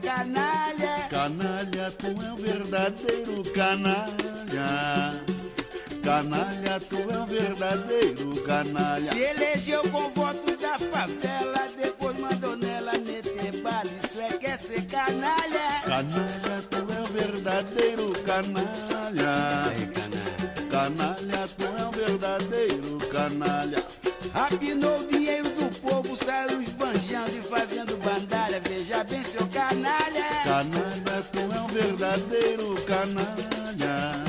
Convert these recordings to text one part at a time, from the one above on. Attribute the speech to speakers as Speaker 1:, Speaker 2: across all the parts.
Speaker 1: Canalha. Canalha,
Speaker 2: tu é um verdadeiro canalha. Canalha, tu é um verdadeiro canalha.
Speaker 1: Se elegeu com voto da favela, depois mandou nela meter bala. Isso é que é ser canalha.
Speaker 2: Canalha, tu é um verdadeiro canalha. Canalha, tu é um verdadeiro canalha.
Speaker 1: Rapinou o dinheiro do povo, saiu esbanjando e fazendo bandalha. Veja bem, seu canalha.
Speaker 2: Canalha, tu é um verdadeiro canalha.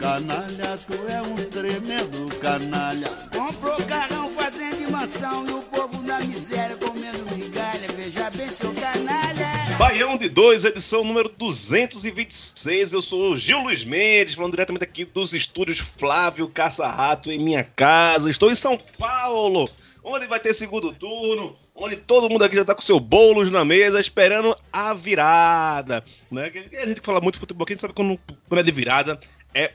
Speaker 2: Canalha, tu é um tremendo canalha.
Speaker 1: Comprou carrão, fazenda e mansão e o povo na miséria comendo migalha. Veja bem, seu canalha.
Speaker 3: Baião de 2, edição número 226. Eu sou o Gil Luiz Mendes, falando diretamente aqui dos estúdios Flávio Caça-Rato em minha casa. Estou em São Paulo, onde vai ter segundo turno, onde todo mundo aqui já tá com seu bolos na mesa, esperando a virada. Né? A gente que fala muito de futebol aqui, a gente sabe quando, quando é de virada é.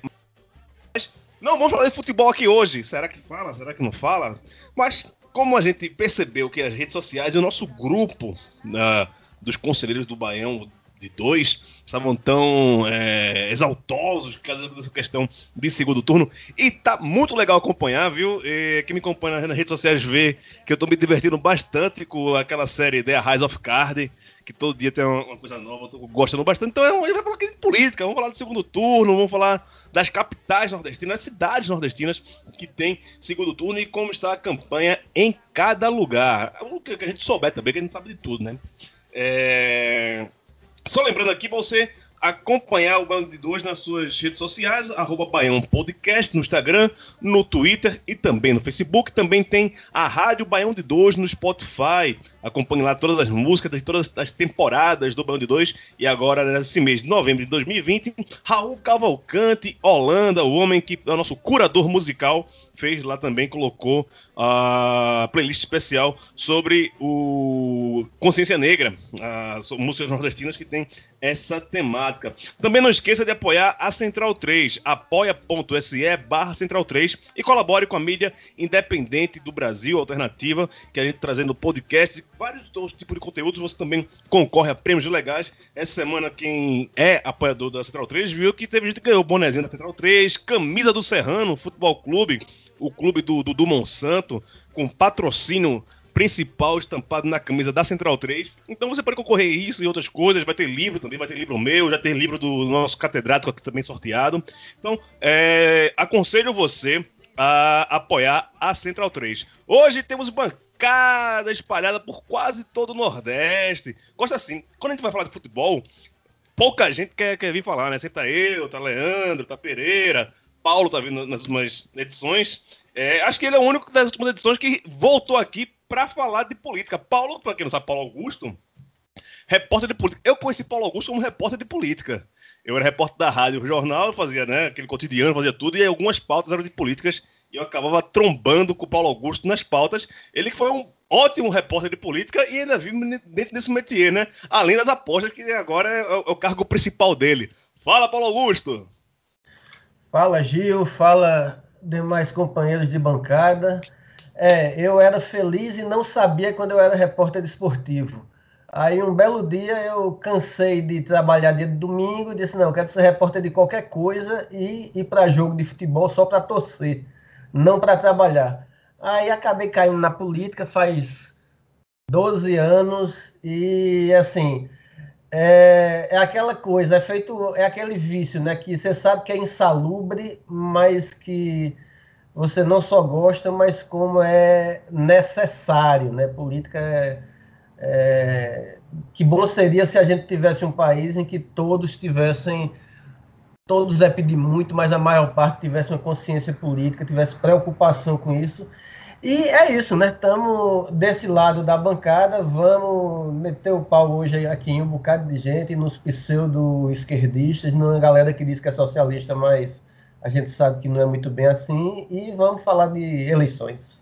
Speaker 3: Mas não vamos falar de futebol aqui hoje. Será que fala? Será que não fala? Mas como a gente percebeu que as redes sociais e o nosso grupo ah, dos conselheiros do Baião de dois estavam tão é, exaltosos por dessa questão de segundo turno. E tá muito legal acompanhar, viu? E quem me acompanha nas redes sociais vê que eu tô me divertindo bastante com aquela série The Rise of Card, que todo dia tem uma, coisa nova, eu tô gostando bastante. Então a gente vai falar aqui de política, vamos falar de segundo turno, vamos falar das capitais nordestinas, das cidades nordestinas que tem segundo turno e como está a campanha em cada lugar. O que a gente souber também, que a gente sabe de tudo, né? É... Só lembrando aqui, você acompanhar o Bando de Dois nas suas redes sociais, arroba Baião Podcast, no Instagram, no Twitter e também no Facebook. Também tem a Rádio Baião de Dois no Spotify. Acompanhe lá todas as músicas de todas as temporadas do Baião de Dois. E agora, nesse mês de novembro de 2020, Raul Cavalcante, Holanda, o homem que é o nosso curador musical, fez lá também, colocou a playlist especial sobre o Consciência Negra, as músicas nordestinas que tem essa temática. Também não esqueça de apoiar a Central 3, apoia.se barra Central 3 e colabore com a mídia independente do Brasil, alternativa, que a gente trazendo podcasts e vários outros tipos de conteúdos. Você também concorre a prêmios legais. Essa semana, quem é apoiador da Central 3 viu que teve gente que ganhou bonezinho da Central 3, camisa do Serrano, Futebol Clube, o clube do, do, do Monsanto, com patrocínio principal estampado na camisa da Central 3. Então você pode concorrer isso e outras coisas. Vai ter livro também, vai ter livro meu, já tem livro do nosso catedrático aqui também sorteado. Então, é, aconselho você a apoiar a Central 3. Hoje temos bancada espalhada por quase todo o Nordeste. Gosta assim, quando a gente vai falar de futebol, pouca gente quer, quer vir falar, né? Sempre tá eu, tá Leandro, tá Pereira, Paulo tá vindo nas últimas edições. É, acho que ele é o único das últimas edições que voltou aqui para falar de política. Paulo, para quem não sabe, Paulo Augusto, repórter de política. Eu conheci Paulo Augusto como repórter de política. Eu era repórter da rádio, jornal, fazia né, aquele cotidiano, fazia tudo, e algumas pautas eram de políticas, e eu acabava trombando com o Paulo Augusto nas pautas. Ele que foi um ótimo repórter de política e ainda vive dentro desse métier, né? Além das apostas, que agora é é o cargo principal dele. Fala, Paulo Augusto!
Speaker 4: Fala, Gil, fala demais companheiros de bancada. É, eu era feliz e não sabia quando eu era repórter esportivo. Aí um belo dia eu cansei de trabalhar dia de domingo e disse, não, eu quero ser repórter de qualquer coisa e ir para jogo de futebol só para torcer, não para trabalhar. Aí acabei caindo na política faz 12 anos e assim, é, é aquela coisa, é feito, é aquele vício, né? Que você sabe que é insalubre, mas que você não só gosta, mas como é necessário, né? Política é, é, que bom seria se a gente tivesse um país em que todos tivessem todos é pedir muito, mas a maior parte tivesse uma consciência política, tivesse preocupação com isso. E é isso, né? Estamos desse lado da bancada, vamos meter o pau hoje aqui em um bocado de gente, nos pseudo-esquerdistas, numa galera que diz que é socialista, mas a gente sabe que não é muito bem assim, e vamos falar de eleições.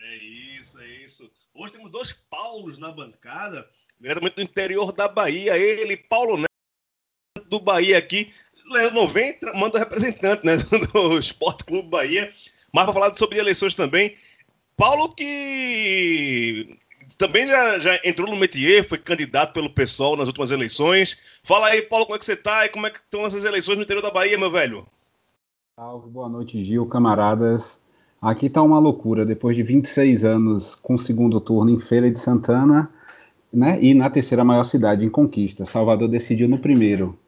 Speaker 3: É isso, é isso. Hoje temos dois Paulos na bancada, diretamente do interior da Bahia. Ele, Paulo Neto, do Bahia aqui. Leandro não vem, manda representante né, do Esporte Clube Bahia. Mas para falar sobre eleições também. Paulo que também já, já entrou no métier, foi candidato pelo PSOL nas últimas eleições. Fala aí, Paulo, como é que você tá e como é que estão essas eleições no interior da Bahia, meu velho?
Speaker 5: Salve, boa noite, Gil, camaradas. Aqui tá uma loucura, depois de 26 anos com segundo turno em Feira de Santana, né, e na terceira maior cidade em conquista. Salvador decidiu no primeiro,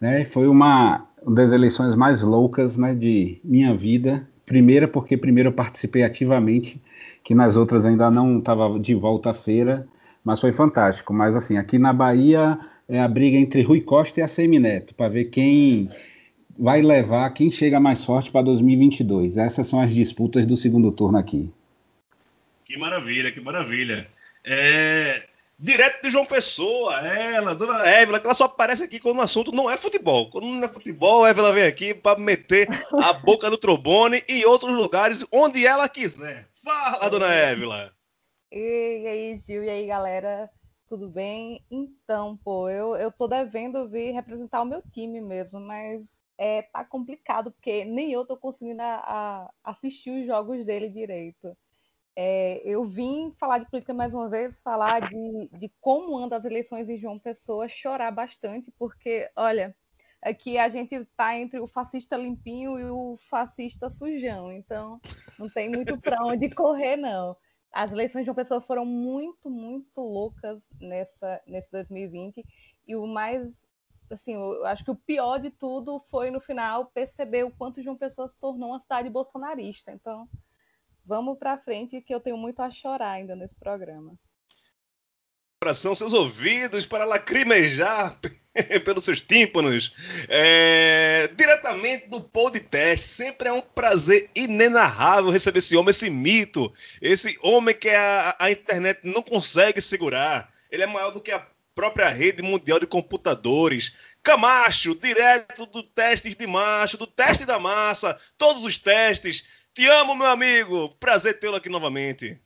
Speaker 5: né? Foi uma das eleições mais loucas, né, de minha vida. Primeira porque primeiro eu participei ativamente, que nas outras ainda não estava de volta à feira, mas foi fantástico. Mas assim, aqui na Bahia é a briga entre Rui Costa e a Semineto, para ver quem vai levar quem chega mais forte para 2022. Essas são as disputas do segundo turno aqui.
Speaker 3: Que maravilha, que maravilha. É, direto de João Pessoa, ela, dona Évila, que ela só aparece aqui quando o assunto não é futebol. Quando não é futebol, a Évila vem aqui para meter a boca no trombone e outros lugares onde ela quiser. Fala, dona Évila.
Speaker 6: E aí, Gil, e aí, galera? Tudo bem? Então, pô, eu, eu tô devendo vir representar o meu time mesmo, mas é, tá complicado, porque nem eu tô conseguindo a, a assistir os jogos dele direito. É, eu vim falar de política mais uma vez, falar de, de como andam as eleições em João Pessoa, chorar bastante, porque, olha, aqui a gente está entre o fascista limpinho e o fascista sujão, então não tem muito para onde correr, não. As eleições de João Pessoa foram muito, muito loucas nessa, nesse 2020, e o mais assim, eu acho que o pior de tudo foi no final perceber o quanto João Pessoa se tornou uma cidade bolsonarista. Então, vamos para frente que eu tenho muito a chorar ainda nesse programa.
Speaker 3: Coração, seus ouvidos para lacrimejar pelos seus tímpanos. É, diretamente do podcast, sempre é um prazer inenarrável receber esse homem, esse mito, esse homem que a, a internet não consegue segurar. Ele é maior do que a própria rede mundial de computadores. Camacho, direto do teste de macho, do teste da massa, todos os testes. Te amo, meu amigo. Prazer tê-lo aqui novamente.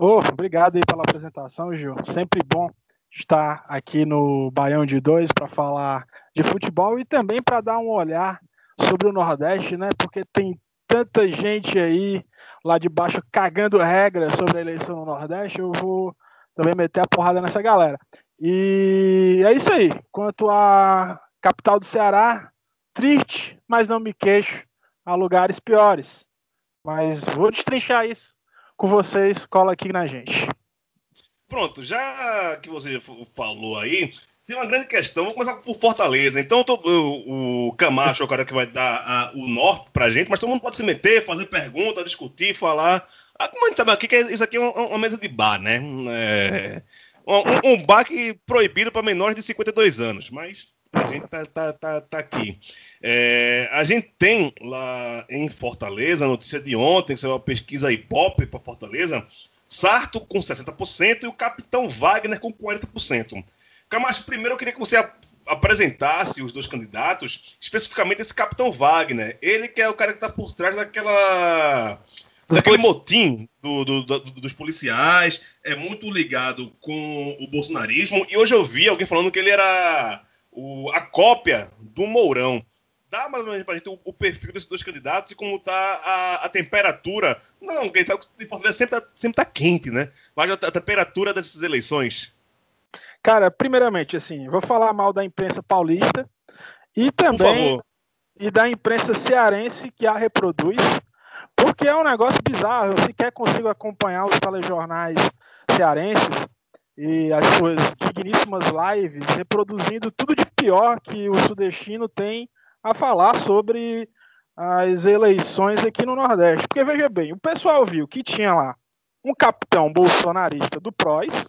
Speaker 7: Oh, obrigado aí pela apresentação, Gil. Sempre bom estar aqui no Baião de Dois para falar de futebol e também para dar um olhar sobre o Nordeste, né? Porque tem tanta gente aí lá de baixo cagando regras sobre a eleição no Nordeste. Eu vou também meter a porrada nessa galera. E é isso aí. Quanto à capital do Ceará, triste, mas não me queixo. Há lugares piores. Mas vou destrinchar isso com vocês. Cola aqui na gente.
Speaker 3: Pronto, já que você falou aí, tem uma grande questão. Vou começar por Fortaleza. Então, tô, o, o, Camacho é o cara que vai dar a, o norte pra gente, mas todo mundo pode se meter, fazer pergunta, discutir, falar. Ah, como a gente sabe aqui que isso aqui é uma, uma mesa de bar, né? É, um, um bar que proibido para menores de 52 anos, mas a gente tá, tá, tá, tá aqui. É, a gente tem lá em Fortaleza, a notícia de ontem, que saiu uma pesquisa Ibope para Fortaleza, Sarto com 60% e o Capitão Wagner com 40%. Camacho, primeiro eu queria que você apresentasse os dois candidatos, especificamente esse Capitão Wagner. Ele que é o cara que está por trás daquela daquele motim do, do, do, dos policiais, é muito ligado com o bolsonarismo. E hoje eu vi alguém falando que ele era o, a cópia do Mourão. Dá mais ou menos pra gente o, o perfil desses dois candidatos e como tá a, a temperatura. Não, quem sabe que Fortaleza sempre tá, sempre tá quente, né? Mas a, a temperatura dessas eleições.
Speaker 7: Cara, primeiramente, assim, vou falar mal da imprensa paulista e também e da imprensa cearense que a reproduz, porque é um negócio bizarro. Eu sequer consigo acompanhar os telejornais cearenses e as suas digníssimas lives reproduzindo tudo de pior que o sudestino tem a falar sobre as eleições aqui no Nordeste. Porque veja bem, o pessoal viu que tinha lá um capitão bolsonarista do PROS,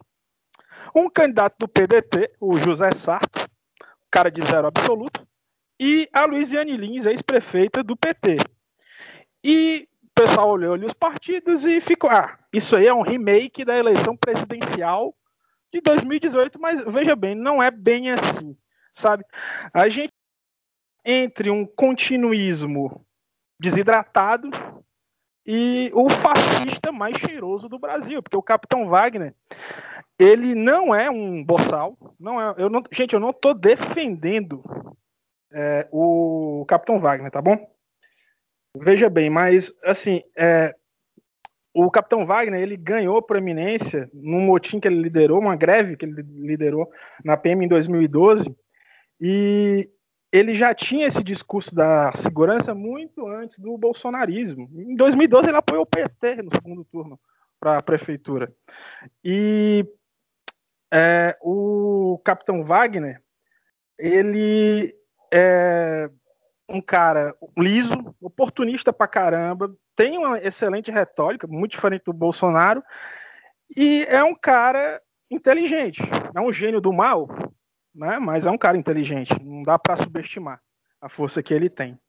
Speaker 7: um candidato do PDT, o José Sarto, cara de zero absoluto, e a Luiziane Lins, ex-prefeita do PT. E o pessoal olhou ali os partidos e ficou, ah, isso aí é um remake da eleição presidencial de 2018, mas veja bem, não é bem assim, sabe? A gente entre um continuismo desidratado e o fascista mais cheiroso do Brasil, porque o Capitão Wagner, ele não é um boçal, não é, eu não, gente, eu não estou defendendo é, o Capitão Wagner, tá bom? Veja bem, mas assim, é, o Capitão Wagner ele ganhou proeminência num motim que ele liderou, uma greve que ele liderou na PM em 2012, e ele já tinha esse discurso da segurança muito antes do bolsonarismo. Em 2012 ele apoiou o PT no segundo turno para a prefeitura. E é, o Capitão Wagner, ele é um cara liso, oportunista pra caramba, tem uma excelente retórica, muito diferente do Bolsonaro, e é um cara inteligente. É um gênio do mal, né? mas é um cara inteligente. Não dá para subestimar a força que ele tem.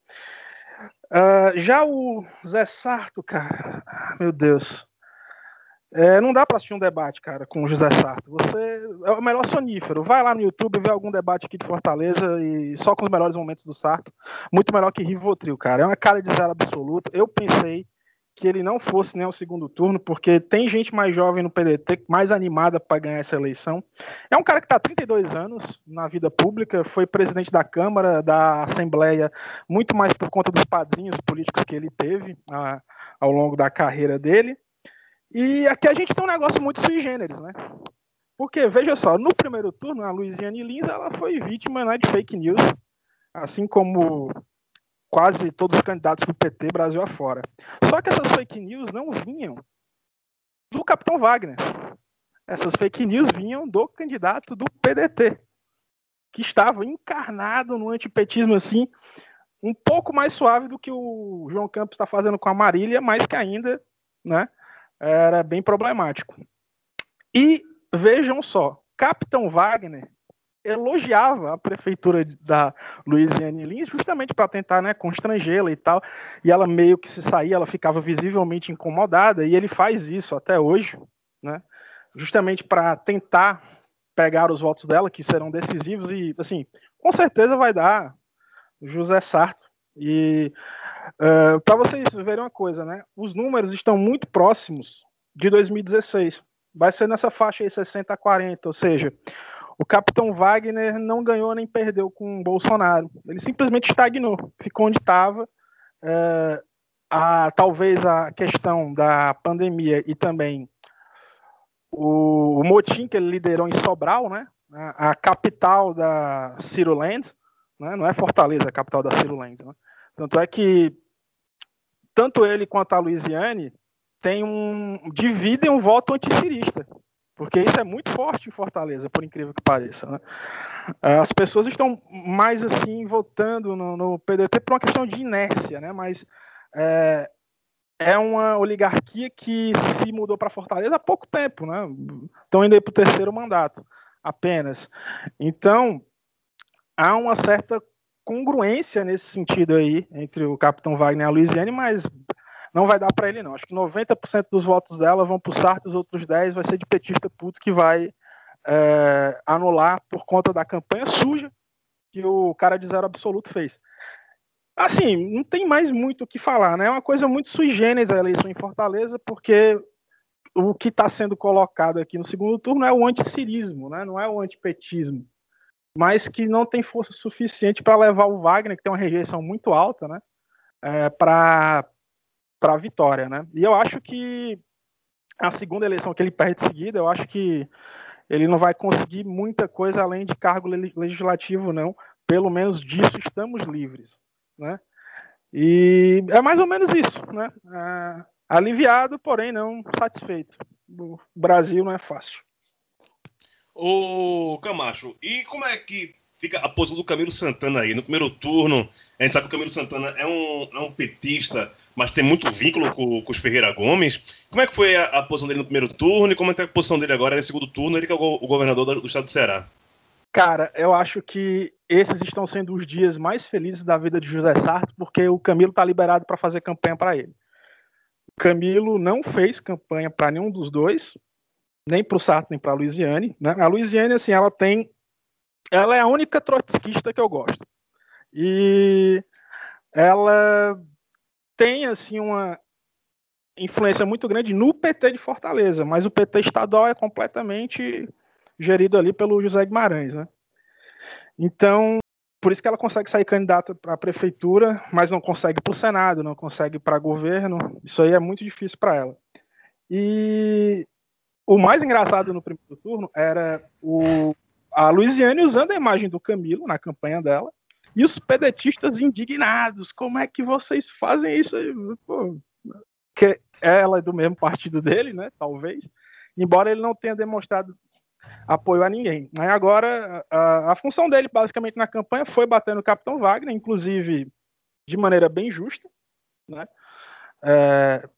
Speaker 7: Uh, já o Zé Sarto, cara, meu Deus. É, não dá para assistir um debate, cara, com o José Sarto. Você é o melhor sonífero. Vai lá no YouTube, vê algum debate aqui de Fortaleza e só com os melhores momentos do Sarto. Muito melhor que Rivotril, cara. É uma cara de zero absoluto. Eu pensei que ele não fosse nem ao segundo turno, porque tem gente mais jovem no PDT, mais animada para ganhar essa eleição. É um cara que está há 32 anos na vida pública, foi presidente da Câmara, da Assembleia, muito mais por conta dos padrinhos políticos que ele teve a, ao longo da carreira dele. E aqui a gente tem um negócio muito sui generis, né? Porque, veja só, no primeiro turno, a Luiziane Lins ela foi vítima né, de fake news, assim como quase todos os candidatos do PT Brasil afora. Só que essas fake news não vinham do Capitão Wagner. Essas fake news vinham do candidato do PDT, que estava encarnado no antipetismo assim, um pouco mais suave do que o João Campos está fazendo com a Marília, mas que ainda, né, era bem problemático. E vejam só, Capitão Wagner elogiava a prefeitura da Louisiane Lins justamente para tentar né, constrangê-la e tal. E ela meio que se saía, ela ficava visivelmente incomodada, e ele faz isso até hoje, né, justamente para tentar pegar os votos dela, que serão decisivos, e assim, com certeza vai dar José Sarto. E Uh, ah, Para vocês verem uma coisa, né? Os números estão muito próximos de 2016. Vai ser nessa faixa aí 60 a 40, ou seja, o capitão Wagner não ganhou nem perdeu com o Bolsonaro. Ele simplesmente estagnou, ficou onde estava. Uh, a, talvez a questão da pandemia e também o, o, motim que ele liderou em Sobral, né? A, a capital da Ciruland, né? não é Fortaleza a capital da Ciruland, né? Tanto é que tanto ele quanto a Luiziane tem um dividem um voto anticirista, porque isso é muito forte em Fortaleza, por incrível que pareça. Né? As pessoas estão mais assim votando no, no, PDT por uma questão de inércia, né? Mas é, é uma oligarquia que se mudou para Fortaleza há pouco tempo, né? Estão indo para o terceiro mandato apenas. Então há uma certa congruência nesse sentido aí entre o Capitão Wagner e a Luiziane, mas não vai dar para ele não. Acho que 90% dos votos dela vão para o Sarto, os outros 10 vai ser de petista puto que vai é, anular por conta da campanha suja que o cara de zero absoluto fez. Assim, não tem mais muito o que falar, né? É uma coisa muito sui generis a eleição em Fortaleza, porque o que está sendo colocado aqui no segundo turno é o anticirismo, né? não é o antipetismo mas que não tem força suficiente para levar o Wagner, que tem uma rejeição muito alta, né, é, para a vitória. Né? E eu acho que a segunda eleição que ele perde seguida, eu acho que ele não vai conseguir muita coisa além de cargo legislativo, não. Pelo menos disso estamos livres. Né? E é mais ou menos isso. Né? É, aliviado, porém não satisfeito. O Brasil não é fácil.
Speaker 3: Ô, Camacho, e como é que fica a posição do Camilo Santana aí? No primeiro turno, a gente sabe que o Camilo Santana é um, é um petista, mas tem muito vínculo com, com os Ferreira Gomes. Como é que foi a, a, posição dele no primeiro turno e como é que é a posição dele agora no segundo turno? Ele que é o, o governador do, do, estado do Ceará.
Speaker 7: Cara, eu acho que esses estão sendo os dias mais felizes da vida de José Sarto, porque o Camilo está liberado para fazer campanha para ele. O Camilo não fez campanha para nenhum dos dois, nem para o Sarto nem para a Luiziane. Né? A Luiziane, assim, ela tem, ela é a única trotskista que eu gosto. E ela tem assim uma influência muito grande no PT de Fortaleza, mas o PT estadual é completamente gerido ali pelo José Guimarães, né? Então, por isso que ela consegue sair candidata para a prefeitura, mas não consegue para o Senado, não consegue para governo. Isso aí é muito difícil para ela. E o mais engraçado no primeiro turno era o, a Luiziane usando a imagem do Camilo na campanha dela e os pedetistas indignados. Como é que vocês fazem isso? Pô, que ela é do mesmo partido dele, né? Talvez. Embora ele não tenha demonstrado apoio a ninguém. Aí agora, a, a, função dele, basicamente, na campanha foi bater no Capitão Wagner, inclusive de maneira bem justa. Né? É,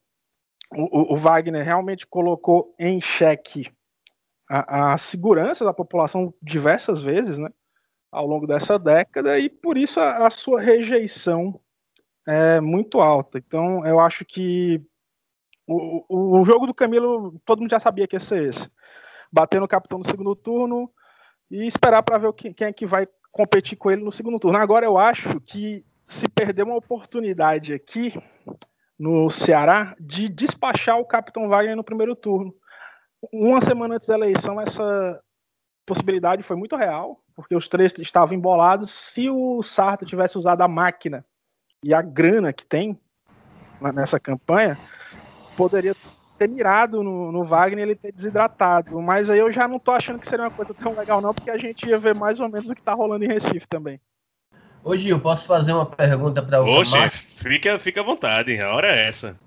Speaker 7: o, o, Wagner realmente colocou em xeque a, a, segurança da população diversas vezes, né? ao longo dessa década, e por isso a, a sua rejeição é muito alta. Então, eu acho que o, o, o jogo do Camilo, todo mundo já sabia que ia ser esse bater no capitão no segundo turno e esperar para ver quem, quem é que vai competir com ele no segundo turno. Agora eu acho que se perder uma oportunidade aqui no Ceará de despachar o capitão Wagner no primeiro turno. Uma semana antes da eleição, essa possibilidade foi muito real, porque os três estavam embolados. Se o Sarto tivesse usado a máquina e a grana que tem nessa campanha, poderia ter mirado no, no Wagner e ele ter desidratado. Mas aí eu já não tô achando que seria uma coisa tão legal, não, porque a gente ia ver mais ou menos o que tá rolando em Recife também.
Speaker 4: Ô Gil, posso fazer uma pergunta para
Speaker 3: o Oxe, fica, fica à vontade, a hora é essa.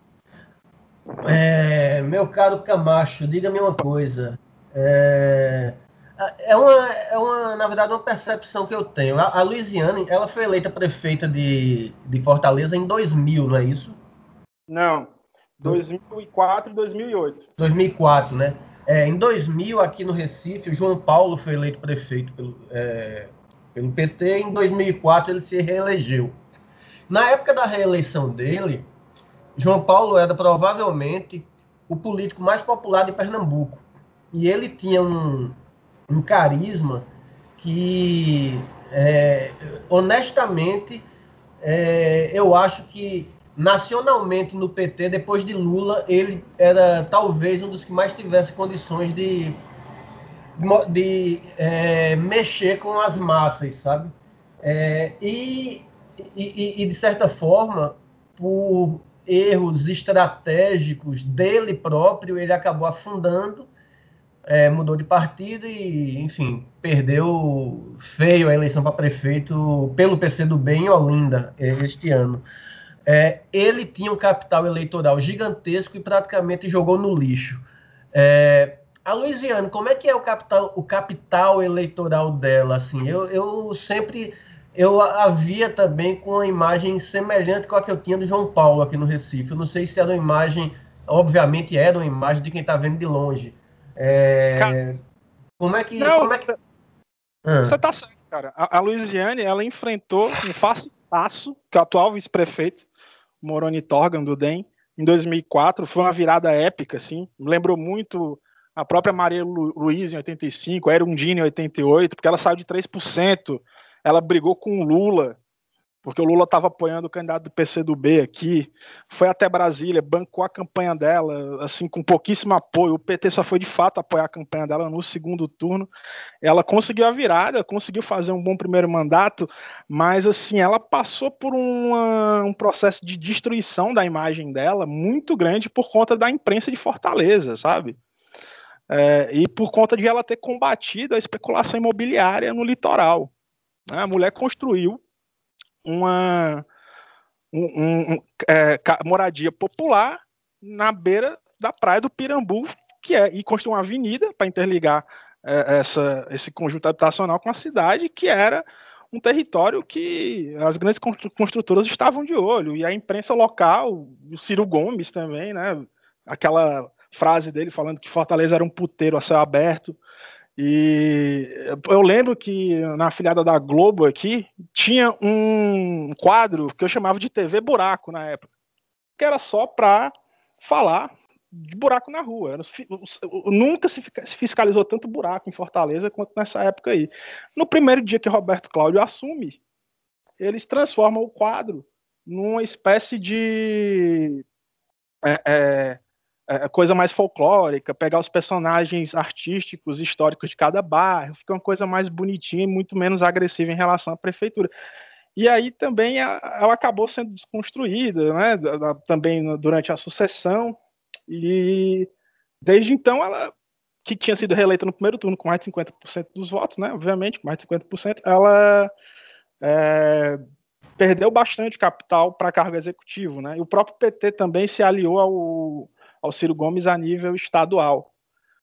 Speaker 4: É, meu caro Camacho, diga-me uma coisa. É, é, uma, é uma, na verdade, uma percepção que eu tenho. A, a Luiziane, ela foi eleita prefeita de, de Fortaleza em 2000, não é isso?
Speaker 7: Não, 2004 e 2008.
Speaker 4: 2004, né? É, em 2000, aqui no Recife, o João Paulo foi eleito prefeito pelo, é, pelo PT. Em 2004, ele se reelegeu. Na época da reeleição dele, João Paulo era provavelmente o político mais popular de Pernambuco. E ele tinha um, um carisma que, é, honestamente, é, eu acho que nacionalmente no PT, depois de Lula, ele era talvez um dos que mais tivesse condições de, de é, mexer com as massas, sabe? É, e, e, e, de certa forma, por erros estratégicos dele próprio, ele acabou afundando, é, mudou de partido e, enfim, perdeu feio a eleição para prefeito pelo PCdoB em Olinda este ano é, ele tinha um capital eleitoral gigantesco e praticamente jogou no lixo. É, a Luiziane, como é que é o capital, o capital eleitoral dela? Assim, eu, eu sempre eu havia também com uma imagem semelhante com a que eu tinha do João Paulo aqui no Recife. Eu não sei se era uma imagem, obviamente era uma imagem de quem está vendo de longe. É, como é que.
Speaker 7: Não,
Speaker 4: como é que...
Speaker 7: Ah. Você está certo, cara. A, a Luiziane, ela enfrentou um face passo que o atual vice-prefeito, Moroni Torgan, do DEM, em 2004. Foi uma virada épica, assim. lembrou muito a própria Maria Lu Luiz em 85, a Erundina em 88, porque ela saiu de 3%. Ela brigou com o Lula porque o Lula estava apoiando o candidato do PCdoB aqui, foi até Brasília, bancou a campanha dela, assim, com pouquíssimo apoio. O PT só foi de fato apoiar a campanha dela no segundo turno. Ela conseguiu a virada, conseguiu fazer um bom primeiro mandato, mas assim, ela passou por uma, um processo de destruição da imagem dela muito grande por conta da imprensa de Fortaleza, sabe? É, e por conta de ela ter combatido a especulação imobiliária no litoral. A mulher construiu uma um, um, é, moradia popular na beira da praia do Pirambu, que é e construiu uma avenida para interligar é, essa, esse conjunto habitacional com a cidade, que era um território que as grandes construtoras estavam de olho, e a imprensa local, o Ciro Gomes também, né, aquela frase dele falando que Fortaleza era um puteiro a céu aberto, E eu lembro que na afiliada da Globo aqui tinha um quadro que eu chamava de TV Buraco na época, que era só para falar de buraco na rua. Nunca se fiscalizou tanto buraco em Fortaleza quanto nessa época aí. No primeiro dia que Roberto Cláudio assume, eles transformam o quadro numa espécie de é, é, é, coisa mais folclórica, pegar os personagens artísticos, históricos de cada bairro, fica uma coisa mais bonitinha e muito menos agressiva em relação à prefeitura. E aí também ela acabou sendo desconstruída, né, também durante a sucessão, e desde então ela, que tinha sido reeleita no primeiro turno com mais de 50% dos votos, né, obviamente, com mais de 50%, ela é, perdeu bastante capital para cargo executivo, né, e o próprio PT também se aliou ao ao Ciro Gomes a nível estadual,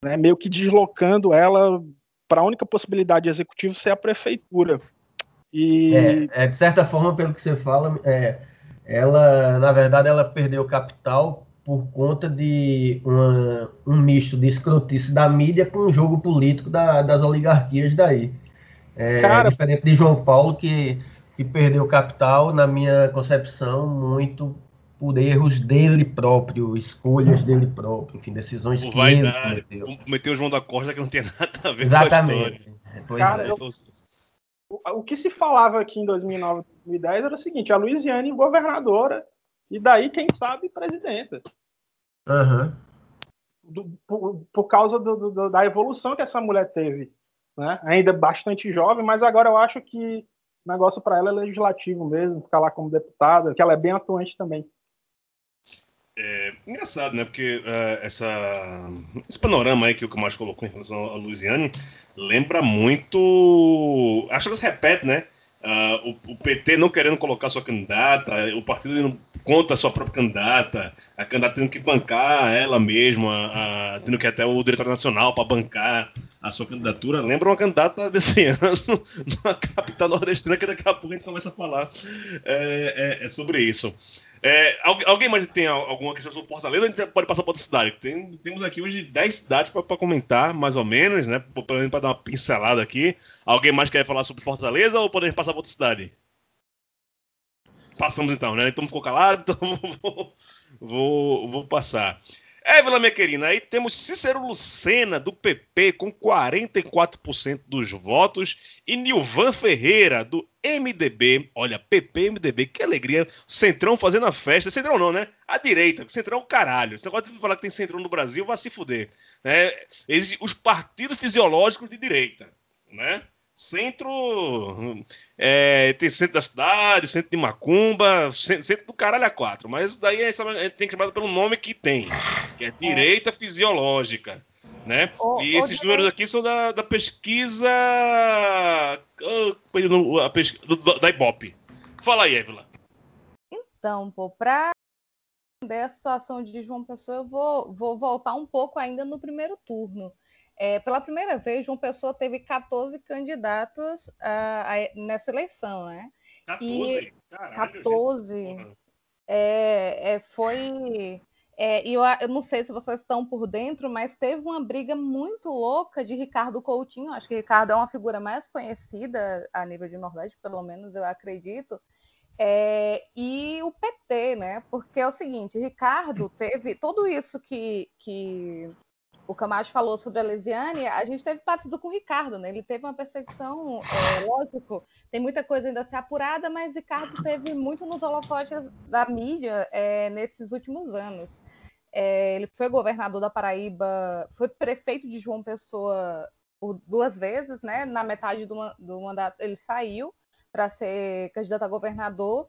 Speaker 7: né, meio que deslocando ela para a única possibilidade de executivo ser a prefeitura.
Speaker 4: E... É, é, de certa forma, pelo que você fala, é, ela, na verdade, ela perdeu capital por conta de uma, um misto de escrotice da mídia com o jogo político da, das oligarquias daí. É, Cara... diferente de João Paulo, que, que perdeu capital, na minha concepção, muito por erros dele próprio, escolhas dele próprio, enfim, decisões
Speaker 3: que vai ele cometeu. Cometeu o João da Costa que não tem nada a ver
Speaker 4: Exatamente. com a
Speaker 7: história. Cara, é. eu, o, o que se falava aqui em 2009, 2010 era o seguinte, a Luiziane governadora e daí, quem sabe, presidenta.
Speaker 4: Uhum.
Speaker 7: Do, por, por, causa do, do, da evolução que essa mulher teve. Né? Ainda bastante jovem, mas agora eu acho que o negócio para ela é legislativo mesmo, ficar lá como deputada, que ela é bem atuante também.
Speaker 3: É engraçado, né? Porque uh, essa, esse panorama aí que o Camacho colocou em relação a Luiziane lembra muito. Acho que elas repetem, né? Uh, o, o, PT não querendo colocar sua candidata, o partido indo contra a sua própria candidata, a candidata tendo que bancar ela mesma, a, tendo que ir até o diretor nacional para bancar a sua candidatura. Lembra uma candidata desse ano na capital nordestina, que daqui a pouco a gente começa a falar é, é, é sobre isso. É, alguém mais tem alguma questão sobre Fortaleza? A gente pode passar para outra cidade. Tem, temos aqui hoje 10 cidades para comentar, mais ou menos, né? Para dar uma pincelada aqui. Alguém mais quer falar sobre Fortaleza ou podemos passar para outra cidade? Passamos então, né? Então ficou calado, então vou, vou, vou passar. Évila, minha querida, aí temos Cícero Lucena, do PP, com 44% dos votos, e Nilvan Ferreira, do MDB. Olha, PP, MDB, que alegria. Centrão fazendo a festa. Centrão não, né? A direita. Centrão é o caralho. Você gosta de falar que tem Centrão no Brasil, vai se fuder. Né? os partidos fisiológicos de direita, né? Centro. É, tem centro da cidade, centro de Macumba, centro do caralho a quatro. Mas daí a gente tem que chamar pelo nome que tem, que é direita fisiológica. Né? e esses números aqui são da, da pesquisa. Oh, a pesquisa da Ibope. Fala aí, Evila.
Speaker 6: Então, pô, para entender a situação de João Pessoa, eu vou, vou voltar um pouco ainda no primeiro turno. É, pela primeira vez, João Pessoa teve 14 candidatos uh, nessa eleição, né?
Speaker 3: 14?
Speaker 6: E, Caralho, 14. É, é, foi. É, e eu, eu, não sei se vocês estão por dentro, mas teve uma briga muito louca de Ricardo Coutinho. Acho que Ricardo é uma figura mais conhecida a nível de Nordeste, pelo menos eu acredito. É, e o PT, né? Porque é o seguinte, Ricardo teve tudo isso que, que o Camacho falou sobre a Lesiane, a gente teve parecido com o Ricardo, né? Ele teve uma perseguição, é, lógico, tem muita coisa ainda a ser apurada, mas Ricardo teve muito nos holofotes da mídia é, nesses últimos anos. É, ele foi governador da Paraíba, foi prefeito de João Pessoa por duas vezes, né? Na metade do, do mandato ele saiu para ser candidato a governador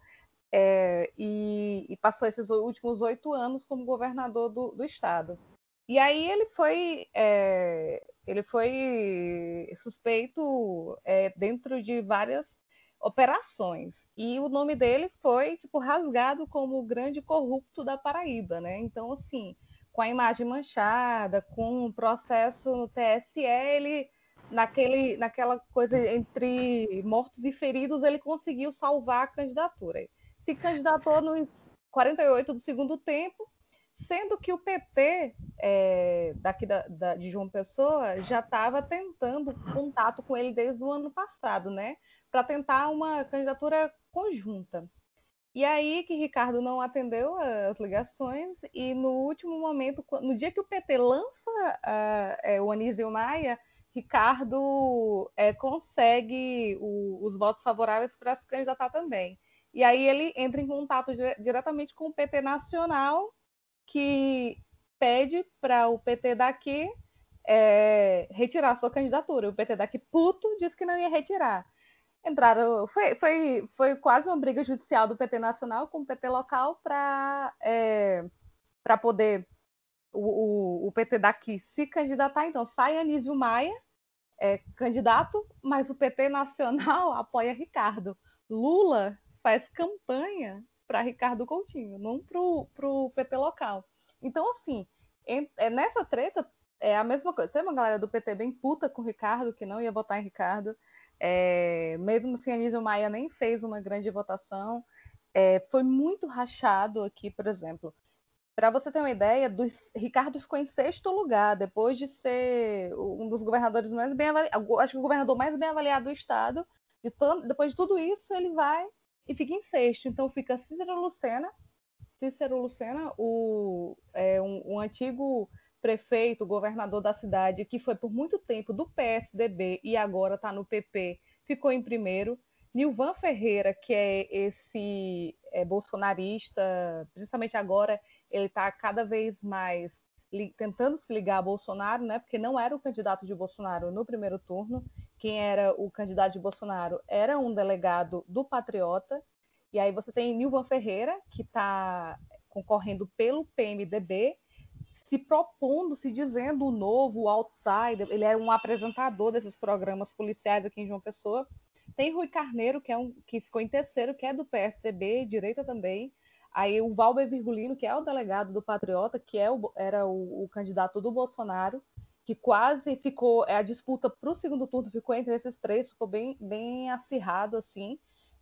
Speaker 6: é, e, e, passou esses últimos oito anos como governador do, do estado. E aí ele foi, é, ele foi suspeito é, dentro de várias operações. E o nome dele foi tipo rasgado como o grande corrupto da Paraíba, né? Então assim, com a imagem manchada, com o processo no TSE, ele naquele, naquela coisa entre mortos e feridos, ele conseguiu salvar a candidatura. Se candidatou nos 48 do segundo tempo, sendo que o PT é, daqui da, da, de João Pessoa já estava tentando contato com ele desde o ano passado, né? Para tentar uma candidatura conjunta. E aí que Ricardo não atendeu as ligações e no último momento, no dia que o PT lança uh, é, o Anísio Maia, Ricardo é, consegue o, os votos favoráveis para se candidatar também. E aí ele entra em contato dire diretamente com o PT Nacional, que pede para o PT daqui é, retirar sua candidatura. O PT daqui puto disse que não ia retirar entraram. Foi, foi, foi quase uma briga judicial do PT nacional com o PT local para é, poder o, o, o, PT daqui se candidatar. Então, sai Anísio Maia, é, candidato, mas o PT nacional apoia Ricardo. Lula faz campanha para Ricardo Coutinho, não para o PT local. Então, assim, em, é, nessa treta é a mesma coisa. Tem uma galera do PT bem puta com o Ricardo, que não ia votar em Ricardo. É, mesmo se Anísio Maia nem fez uma grande votação, é, foi muito rachado aqui, por exemplo. Para você ter uma ideia, do, Ricardo ficou em sexto lugar, depois de ser um dos governadores mais bem avaliados, acho que o governador mais bem avaliado do estado. De depois de tudo isso, ele vai e fica em sexto. Então fica Cícero Lucena, Cícero Lucena, o, é, um, um antigo prefeito, governador da cidade, que foi por muito tempo do PSDB e agora está no PP, ficou em primeiro. Nilvan Ferreira, que é esse é, bolsonarista, principalmente agora, ele está cada vez mais tentando se ligar a Bolsonaro, né? Porque não era o candidato de Bolsonaro no primeiro turno. Quem era o candidato de Bolsonaro era um delegado do Patriota. E aí você tem Nilvan Ferreira, que está concorrendo pelo PMDB, se propondo, se dizendo o novo, o outsider. Ele é um apresentador desses programas policiais aqui em João Pessoa. Tem Rui Carneiro, que, é um, que ficou em terceiro, que é do PSDB, direita também. Aí o Valber Virgulino, que é o delegado do Patriota, que é o, era o, o candidato do Bolsonaro, que quase ficou. A disputa para o segundo turno ficou entre esses três, ficou bem, bem acirrado, assim.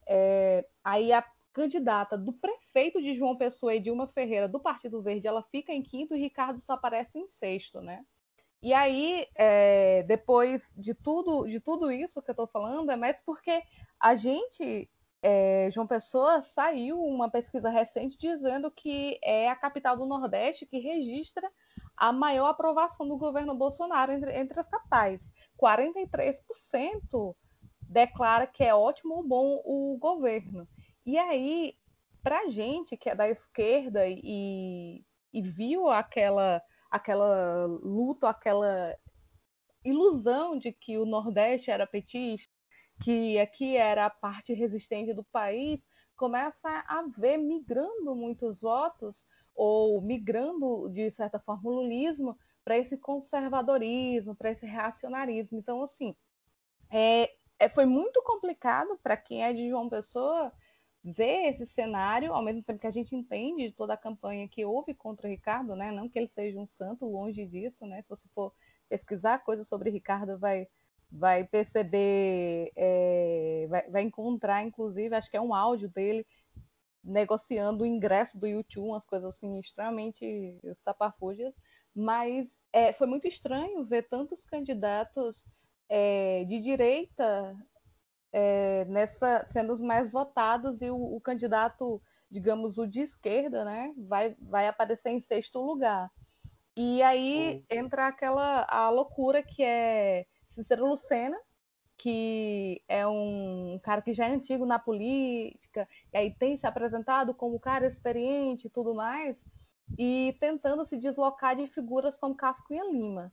Speaker 6: É, aí a candidata do prefeito de João Pessoa, Edilma Ferreira, do Partido Verde, ela fica em quinto e Ricardo só aparece em sexto, né? E aí, é, depois de tudo, de tudo isso que eu estou falando, é mais porque a gente, é, João Pessoa, saiu uma pesquisa recente dizendo que é a capital do Nordeste que registra a maior aprovação do governo Bolsonaro entre, entre as capitais. 43% declara que é ótimo ou bom o governo. E aí, para gente que é da esquerda e, e viu aquela, aquela luta, aquela ilusão de que o Nordeste era petista, que aqui era a parte resistente do país, começa a ver migrando muitos votos, ou migrando, de certa forma, o lulismo para esse conservadorismo, para esse reacionarismo. Então, assim, é, é, foi muito complicado para quem é de João Pessoa ver esse cenário, ao mesmo tempo que a gente entende de toda a campanha que houve contra o Ricardo, né? Não que ele seja um santo, longe disso, né? Se você for pesquisar coisas sobre Ricardo, vai, vai perceber, é, vai, vai, encontrar, inclusive, acho que é um áudio dele negociando o ingresso do YouTube, umas coisas assim extremamente estapafúrdias, mas é, foi muito estranho ver tantos candidatos é, de direita é, nessa sendo os mais votados e o, o, candidato, digamos, o de esquerda, né, vai, vai aparecer em sexto lugar. E aí entra aquela a loucura que é Cícero Lucena, que é um cara que já é antigo na política, e aí tem se apresentado como cara experiente e tudo mais, e tentando se deslocar de figuras como Cascunha Lima.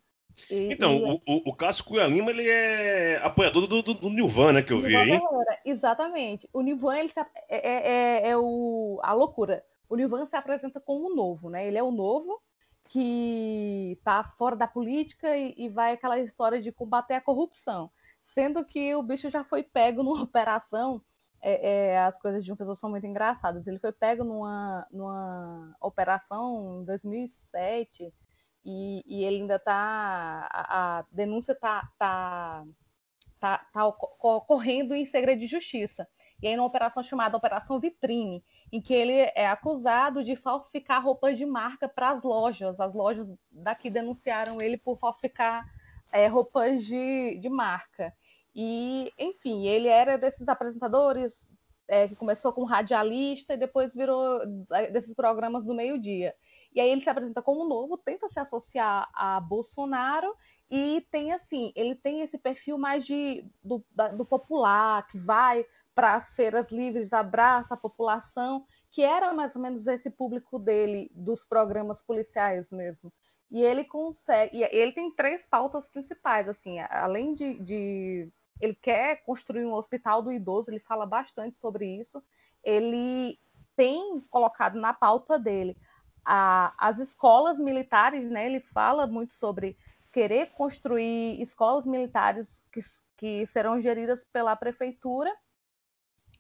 Speaker 3: E, então, e... o, o, o Cássio Cunha Lima, ele é apoiador do, do, do Nilvan, né, que eu vi aí.
Speaker 6: Exatamente. O Nilvan, ele se, é, é, é, é, o, a loucura. O Nilvan se apresenta como o novo, né? Ele é o novo que tá fora da política e, e vai aquela história de combater a corrupção. Sendo que o bicho já foi pego numa operação é, é, as coisas de uma pessoa são muito engraçadas. Ele foi pego numa, numa operação em 2007 e, e ele ainda está. A, a, denúncia está tá, tá, tá ocorrendo em segredo de justiça. E aí, numa operação chamada Operação Vitrine. em que ele é acusado de falsificar roupas de marca para as lojas. As lojas daqui denunciaram ele por falsificar é, roupas de, de marca. E, enfim, ele era desses apresentadores é, que começou como radialista e depois virou é, desses programas do meio-dia. E aí ele se apresenta como novo, tenta se associar a Bolsonaro e tem assim, ele tem esse perfil mais de, do, do popular, que vai para as feiras livres, abraça a população, que era mais ou menos esse público dele, dos programas policiais mesmo. E ele consegue. E ele tem três pautas principais, assim, além de, de. Ele quer construir um hospital do idoso, ele fala bastante sobre isso. Ele tem colocado na pauta dele a, as escolas militares, né? Ele fala muito sobre querer construir escolas militares que, que serão geridas pela prefeitura.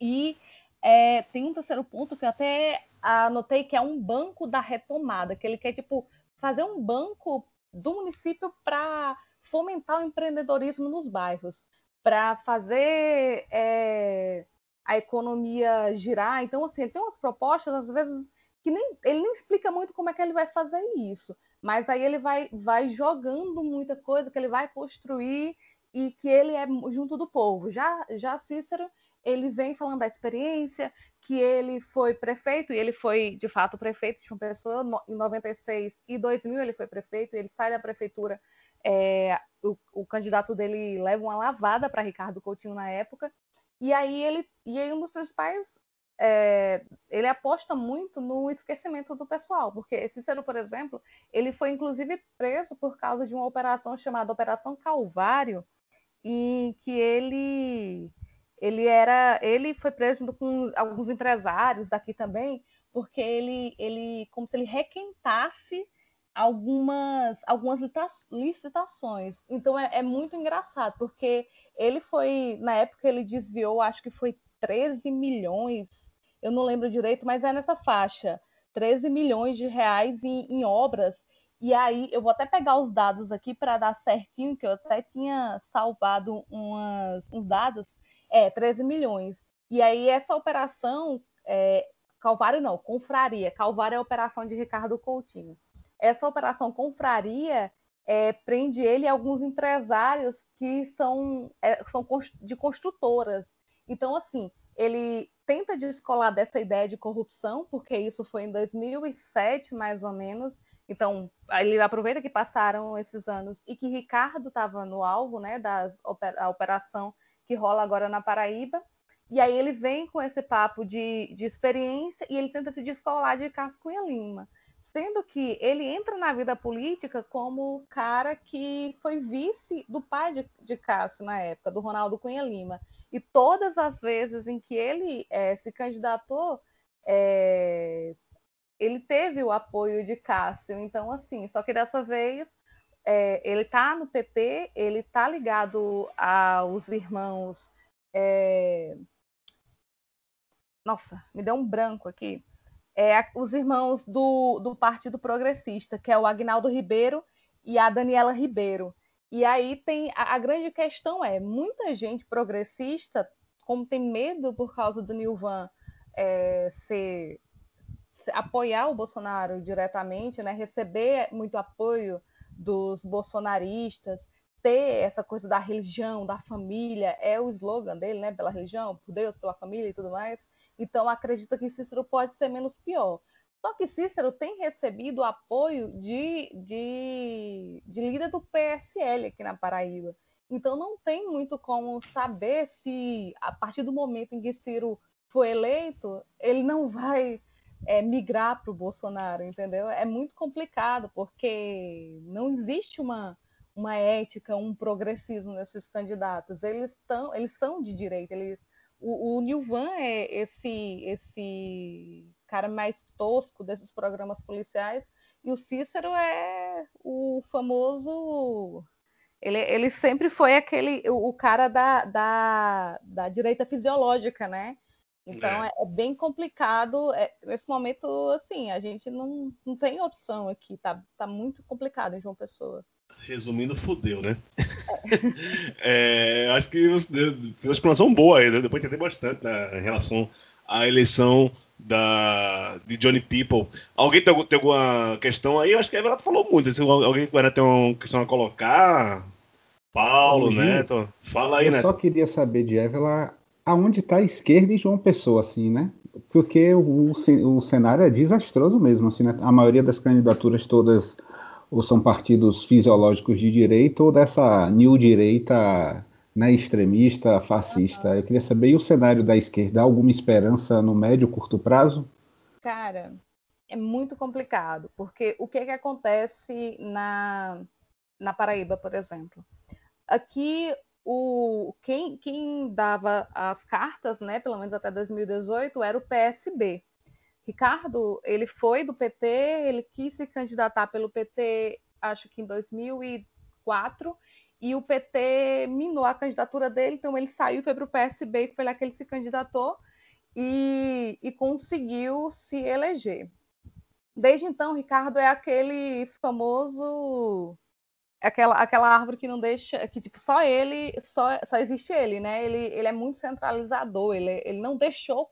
Speaker 6: E é, tem um terceiro ponto que eu até anotei que é um banco da retomada, que ele quer, tipo, fazer um banco do município para fomentar o empreendedorismo nos bairros, para fazer é, a economia girar. Então, assim, ele tem umas propostas, às vezes, que nem, ele nem explica muito como é que ele vai fazer isso, mas aí ele vai, vai jogando muita coisa que ele vai construir e que ele é junto do povo. Já, já Cícero, ele vem falando da experiência, que ele foi prefeito, e ele foi, de fato, prefeito de uma pessoa, em 96 e 2000 ele foi prefeito, ele sai da prefeitura, é, o, o, candidato dele leva uma lavada para Ricardo Coutinho na época, e aí ele, e aí um dos principais, é, ele aposta muito no esquecimento do pessoal, porque Cícero, por exemplo, ele foi inclusive preso por causa de uma operação chamada Operação Calvário, em que ele ele era, ele foi preso junto com alguns empresários daqui também, porque ele, ele como se ele requentasse algumas, algumas licitações. Então é, é, muito engraçado, porque ele foi, na época ele desviou, acho que foi 13 milhões, eu não lembro direito, mas é nessa faixa, 13 milhões de reais em, em obras. E aí, eu vou até pegar os dados aqui para dar certinho, que eu até tinha salvado umas, uns dados é, 13 milhões. E aí essa operação, é, Calvário não, Confraria. Calvário é a operação de Ricardo Coutinho. Essa operação Confraria é, prende ele e alguns empresários que são, é, são de construtoras. Então, assim, ele tenta descolar dessa ideia de corrupção, porque isso foi em 2007, mais ou menos. Então, ele aproveita que passaram esses anos e que Ricardo estava no alvo né, da operação que rola agora na Paraíba. E aí ele vem com esse papo de, de experiência e ele tenta se descolar de Cascunha Lima. Sendo que ele entra na vida política como o cara que foi vice do pai de, de Cássio na época, do Ronaldo Cunha Lima. E todas as vezes em que ele é, se candidatou, é, ele teve o apoio de Cássio. Então, assim, só que dessa vez é, ele está no PP, ele está ligado aos irmãos. É... Nossa, me deu um branco aqui. É, os irmãos do, do Partido Progressista, que é o Agnaldo Ribeiro e a Daniela Ribeiro. E aí tem a, a grande questão é muita gente progressista, como tem medo por causa do Nilvan é, ser, apoiar o Bolsonaro diretamente, né, receber muito apoio dos bolsonaristas, ter essa coisa da religião, da família, é o slogan dele, né? Pela religião, por Deus, pela família e tudo mais. Então acredita que Cícero pode ser menos pior. Só que Cícero tem recebido apoio de, de, de líder do PSL aqui na Paraíba. Então não tem muito como saber se, a partir do momento em que Ciro foi eleito, ele não vai é, migrar para o Bolsonaro, entendeu? É muito complicado, porque não existe uma, uma ética, um progressismo nesses candidatos. Eles, tão, eles são de direita. Eles, o, o Nilvan é esse, esse cara mais tosco desses programas policiais, e o Cícero é o famoso. Ele, ele sempre foi aquele o, o cara da, da, da direita fisiológica, né? Então é, é bem complicado. É, nesse momento, assim, a gente não, não tem opção aqui. Tá, tá muito complicado em João Pessoa.
Speaker 3: Resumindo, fudeu, né? É. acho que você deu, fez uma explanação boa aí, né? depois entender bastante né, em relação à eleição da, de Johnny People. Alguém tem, tem alguma questão aí? Eu acho que a Everton falou muito. Se alguém vai ter uma questão a colocar, Paulo, Neto, fala aí,
Speaker 5: Eu
Speaker 3: Neto.
Speaker 5: só queria saber de Évila aonde está a esquerda e João Pessoa, assim, né? Porque o, o cenário é desastroso mesmo, assim, né? A maioria das candidaturas todas ou são partidos fisiológicos de direita ou dessa new direita né, extremista, fascista. Eu queria saber, e o cenário da esquerda, alguma esperança no médio, curto prazo?
Speaker 6: Cara, é muito complicado, porque o que, que acontece na, na Paraíba, por exemplo? Aqui, o, quem, quem dava as cartas, né, pelo menos até 2018, era o PSB. Ricardo, ele foi do PT, ele quis se candidatar pelo PT, acho que em 2004, e o PT minou a candidatura dele, então ele saiu, foi para o PSB foi lá que ele se candidatou e, e conseguiu se eleger. Desde então, Ricardo é aquele famoso aquela, aquela árvore que não deixa, que tipo, só ele, só, só existe ele, né? Ele, ele é muito centralizador, ele, ele não deixou,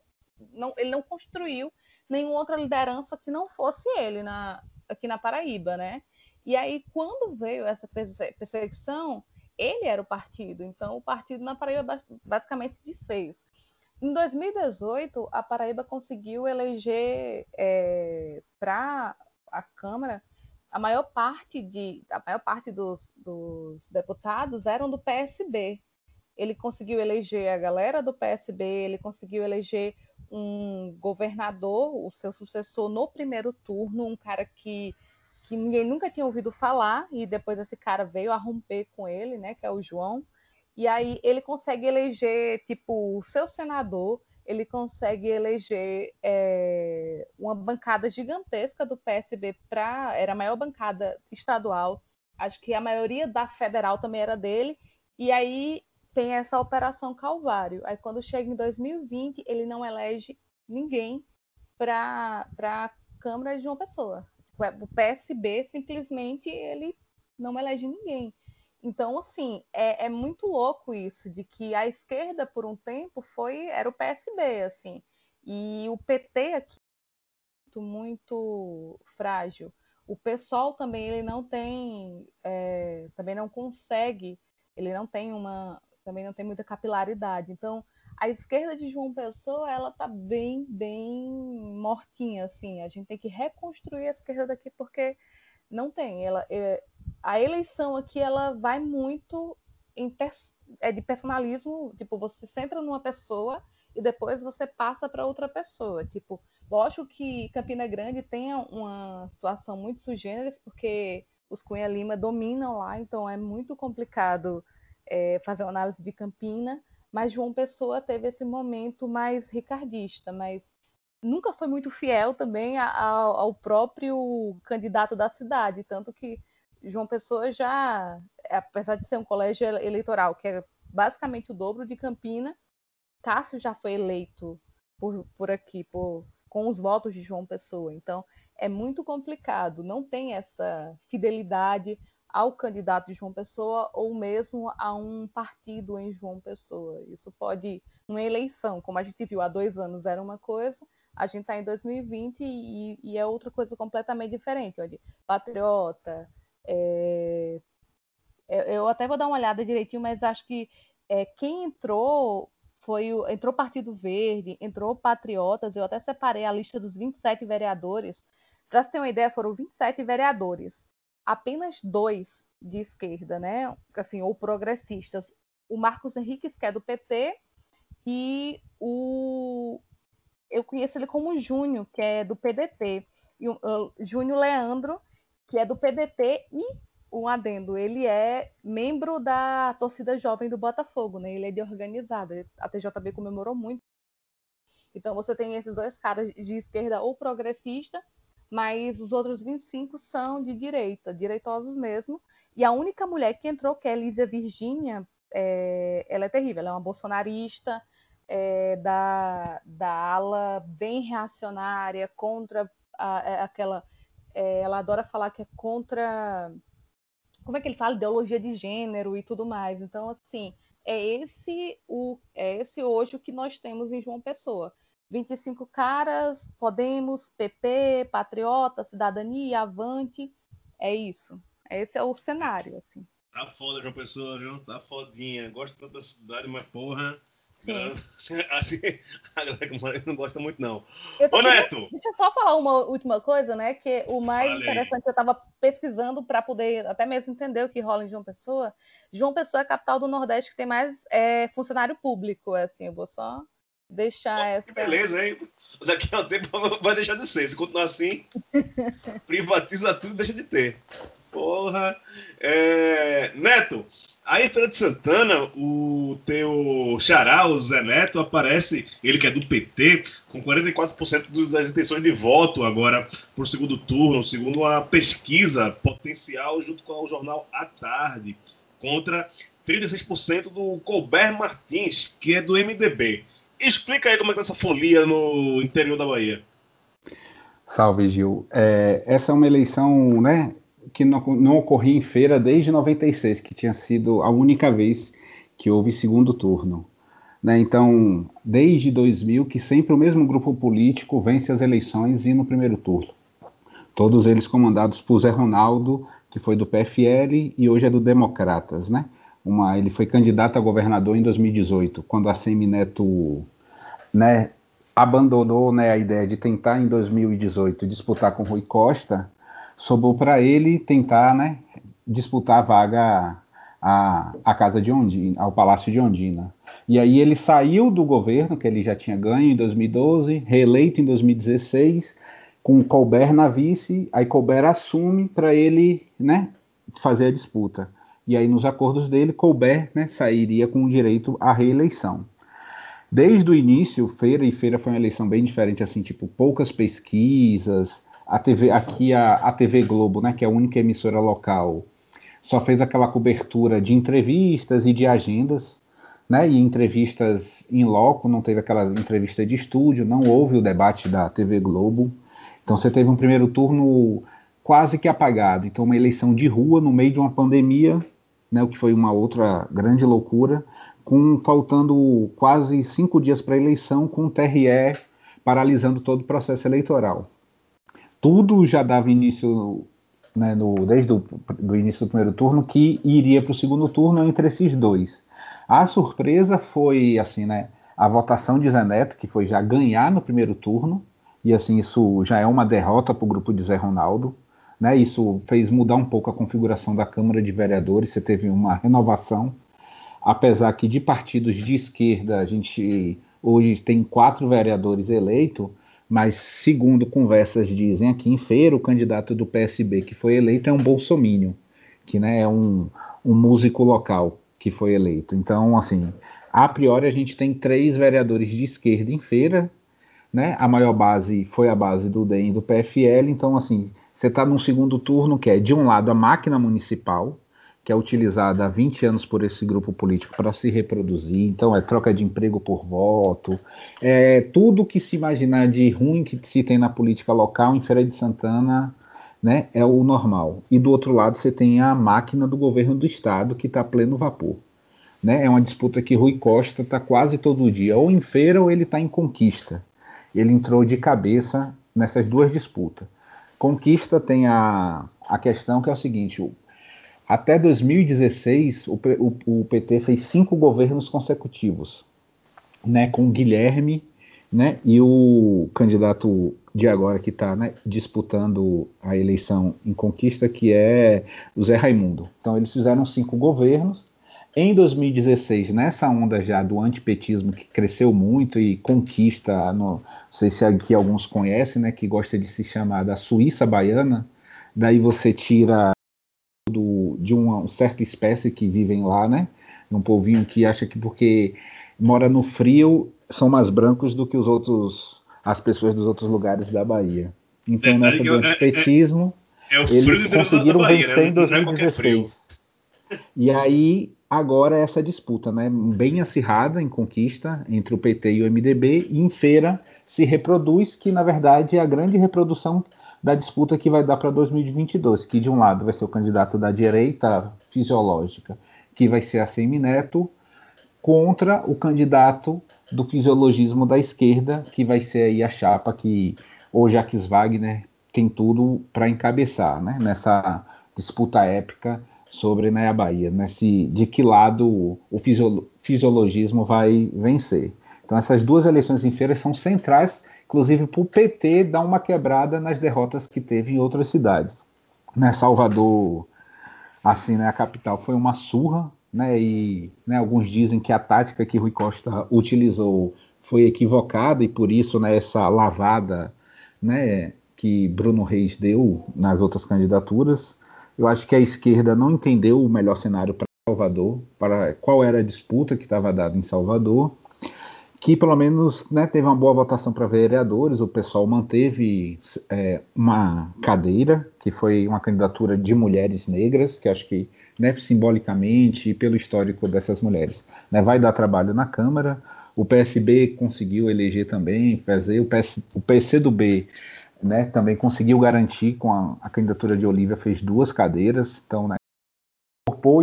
Speaker 6: não, ele não construiu nenhuma outra liderança que não fosse ele na, aqui na Paraíba, né? E aí, quando veio essa perseguição, ele era o partido, então o partido na Paraíba basicamente desfez. Em 2018, a Paraíba conseguiu eleger é, para a Câmara a maior parte de a maior parte dos, dos, deputados eram do PSB. Ele conseguiu eleger a galera do PSB, ele conseguiu eleger um governador, o seu sucessor no primeiro turno, um cara que, que ninguém nunca tinha ouvido falar, e depois esse cara veio a romper com ele, né, que é o João. E aí ele consegue eleger, tipo, o seu senador, ele consegue eleger é, uma bancada gigantesca do PSB para. Era a maior bancada estadual. Acho que a maioria da federal também era dele. E aí tem essa Operação Calvário. Aí quando chega em 2020, ele não elege ninguém para a Câmara de uma pessoa. O PSB simplesmente ele não elege ninguém. Então, assim, é, é, muito louco isso, de que a esquerda, por um tempo, foi era o PSB, assim, e o PT aqui muito, muito frágil. O PSOL também ele não tem, é, também não consegue, ele não tem uma, também não tem muita capilaridade. Então, a esquerda de João Pessoa, ela tá bem, bem mortinha, assim. A gente tem que reconstruir a esquerda daqui porque não tem. Ela, é, a eleição aqui ela vai muito em é de personalismo, tipo, você centra numa pessoa e depois você passa para outra pessoa. Tipo, lógico que Campina Grande tem uma situação muito sugêneres, porque os Cunha Lima dominam lá, então é muito complicado é, fazer uma análise de Campina, mas João Pessoa teve esse momento mais ricardista, mas nunca foi muito fiel também ao, ao próprio candidato da cidade, tanto que João Pessoa já, apesar de ser um colégio eleitoral que é basicamente o dobro de Campina, Cássio já foi eleito por, por aqui, por, com os votos de João Pessoa. Então, é muito complicado, não tem essa fidelidade ao candidato de João Pessoa ou mesmo a um partido em João Pessoa. Isso pode, numa eleição, como a gente viu há dois anos, era uma coisa, a gente está em 2020 e, e, é outra coisa completamente diferente. Olha, patriota, é, eu até vou dar uma olhada direitinho, mas acho que é, quem entrou foi o, entrou Partido Verde, entrou Patriotas, eu até separei a lista dos 27 vereadores. Para você ter uma ideia, foram 27 vereadores, apenas dois de esquerda, né? Assim, ou progressistas. O Marcos Henriques, que é do PT, e o eu conheço ele como Júnior, que é do PDT, e o Júnior Leandro, que é do PDT e um adendo, ele é membro da torcida jovem do Botafogo, né? Ele é de organizada. A TJB comemorou muito. Então você tem esses dois caras de esquerda ou progressista, mas os outros 25 são de direita, direitosos mesmo. E a única mulher que entrou, que é Elisa Virgínia, é, ela é terrível, ela é uma bolsonarista é, da, da ala bem reacionária contra a, a, aquela é, ela adora falar que é contra. Como é que ele fala? Ideologia de gênero e tudo mais. Então, assim, é esse o é esse hoje o que nós temos em João Pessoa. 25 caras, Podemos, PP, Patriota, Cidadania, Avante. É isso. Esse é o cenário, assim.
Speaker 3: Tá foda, João Pessoa, viu? Tá fodinha. Gosto tanto da cidade, mas porra.
Speaker 6: Sim.
Speaker 3: a galera que mora não gosta muito, não.
Speaker 6: Eu
Speaker 3: Ô, Neto!
Speaker 6: Deixa eu só falar uma última coisa, né? Que o mais
Speaker 3: Fale aí.
Speaker 6: interessante, eu estava pesquisando para poder até mesmo entender o que rola em João Pessoa. João Pessoa é a capital do Nordeste que tem mais é, funcionário público. Assim, eu vou só deixar essa.
Speaker 3: Que beleza, hein? Daqui a um tempo vai deixar de ser. Se continuar assim, privatiza tudo e deixa de ter. Porra. É, Neto, aí em Feira de Santana, o teu xará, o Zé Neto, aparece, ele que é do PT, com 44% dos- das intenções de voto agora para o segundo turno, segundo uma pesquisa potencial junto com o jornal À Tarde, contra 36% do Colbert Martins, que é do MDB. Explica aí como é que tá essa folia no interior da Bahia.
Speaker 5: Salve, Gil. É, essa é uma eleição né, que não, não ocorria em feira desde 96, que tinha sido a única vez que houve segundo turno. Né, então, desde 2000, que sempre o mesmo grupo político vence as eleições e no primeiro turno. Todos eles comandados por Zé Ronaldo, que foi do PFL e hoje é do Democratas. Né? Uma, ele foi candidato a governador em 2018, quando a Semineto né, abandonou né, a ideia de tentar em 2018 disputar com Rui Costa, sobrou para ele tentar né, disputar a vaga à, à casa de Ondina, ao Palácio de Ondina. E aí ele saiu do governo, que ele já tinha ganho em 2012, reeleito em 2016, com Colbert na vice, aí Colbert assume para ele né, fazer a disputa. E aí nos acordos dele, Colbert né, sairia com direito à reeleição. Desde o início, Feira e Feira foi uma eleição bem diferente, assim, tipo, poucas pesquisas. A TV, aqui a, a TV Globo, né, que é a única emissora local, só fez aquela cobertura de entrevistas e de agendas, né, e entrevistas em loco, não teve aquela entrevista de estúdio, não houve o debate da TV Globo. Então você teve um primeiro turno quase que apagado. Então uma eleição de rua no meio de uma pandemia, né, o que foi uma outra grande loucura com faltando quase cinco dias para a eleição, com o TRE paralisando todo o processo eleitoral. Tudo já dava início, né, no, desde o início do primeiro turno, que iria para o segundo turno entre esses dois. A surpresa foi assim, né, a votação de Zé Neto, que foi já ganhar no primeiro turno, e assim isso já é uma derrota para o grupo de Zé Ronaldo. Né, isso fez mudar um pouco a configuração da Câmara de Vereadores, você teve uma renovação apesar que de partidos de esquerda a gente hoje tem quatro vereadores eleitos, mas segundo conversas dizem aqui em feira, o candidato do PSB que foi eleito é um bolsomínio, que né, é um, um músico local que foi eleito. Então, assim, a priori a gente tem três vereadores de esquerda em feira, né? A maior base foi a base do DEM e do PFL, então assim, você está num segundo turno que é de um lado a máquina municipal, que é utilizada há 20 anos por esse grupo político para se reproduzir, então é troca de emprego por voto, é tudo que se imaginar de ruim que se tem na política local em Feira de Santana, né, é o normal. E do outro lado você tem a máquina do governo do estado que está pleno vapor. Né? É uma disputa que Rui Costa está quase todo dia, ou em feira ou ele está em conquista. Ele entrou de cabeça nessas duas disputas. Conquista tem a, a questão que é o seguinte: até 2016, o, o, o, PT fez cinco governos consecutivos, né, com Guilherme né, e o candidato de agora que está né, disputando a eleição em conquista, que é o Zé Raimundo. Então, eles fizeram cinco governos. Em 2016, nessa onda já do antipetismo que cresceu muito e conquista, no, não sei se aqui alguns conhecem, né, que gosta de se chamar da Suíça Baiana, daí você tira do, de uma certa espécie que vivem lá, né? Um povinho que acha que porque mora no frio são mais brancos do que os outros, as pessoas dos outros lugares da Bahia. Então, nessa do antipetismo,
Speaker 3: é, é, é
Speaker 5: eles conseguiram Bahia, vencer né? em 2016. E aí, agora essa disputa, né? Bem acirrada em conquista entre o PT e o MDB, e em feira se reproduz, que na verdade é a grande reprodução da disputa que vai dar para 2022, que de um lado vai ser o candidato da direita fisiológica, que vai ser a Semineto, contra o candidato do fisiologismo da esquerda, que vai ser aí a chapa que o Jacques Wagner tem tudo para encabeçar, né? Nessa disputa épica sobre né, a Bahia, nesse, de que lado o fisiologismo vai vencer. Então essas duas eleições em feira são centrais, inclusive para o PT dar uma quebrada nas derrotas que teve em outras cidades. Né, Salvador, assim, né, a capital foi uma surra, né, e né, alguns dizem que a tática que Rui Costa utilizou foi equivocada e por isso né, essa lavada né, que Bruno Reis deu nas outras candidaturas. Eu acho que a esquerda não entendeu o melhor cenário para Salvador, para qual era a disputa que estava dada em Salvador, que pelo menos né, teve uma boa votação para vereadores, o pessoal manteve é, uma cadeira, que foi uma candidatura de mulheres negras, que acho que né, simbolicamente e pelo histórico dessas mulheres né, vai dar trabalho na Câmara. O PSB conseguiu eleger também, fazer o, PS, o PCdoB né, também conseguiu garantir com a, a, candidatura de Olívia, fez duas cadeiras, então né,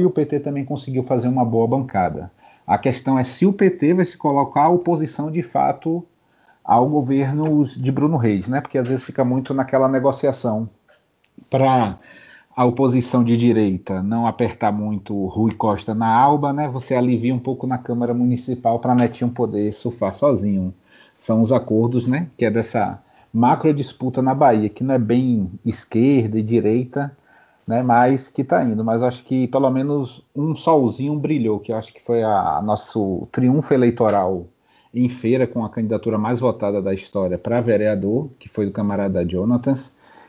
Speaker 5: e o PT também conseguiu fazer uma boa bancada. A questão é se o PT vai se colocar a oposição de fato ao governo de Bruno Reis, né? Porque às vezes fica muito naquela negociação para a oposição de direita não apertar muito Rui Costa na alba, né? Você alivia um pouco na Câmara Municipal para Netinho poder surfar sozinho. São os acordos, né? Que é dessa macro disputa na Bahia, que não é bem esquerda e direita, né, mas que está indo. Mas acho que pelo menos um solzinho brilhou, que acho que foi a, a nosso triunfo eleitoral em feira com a candidatura mais votada da história para vereador, que foi do camarada Jonathan,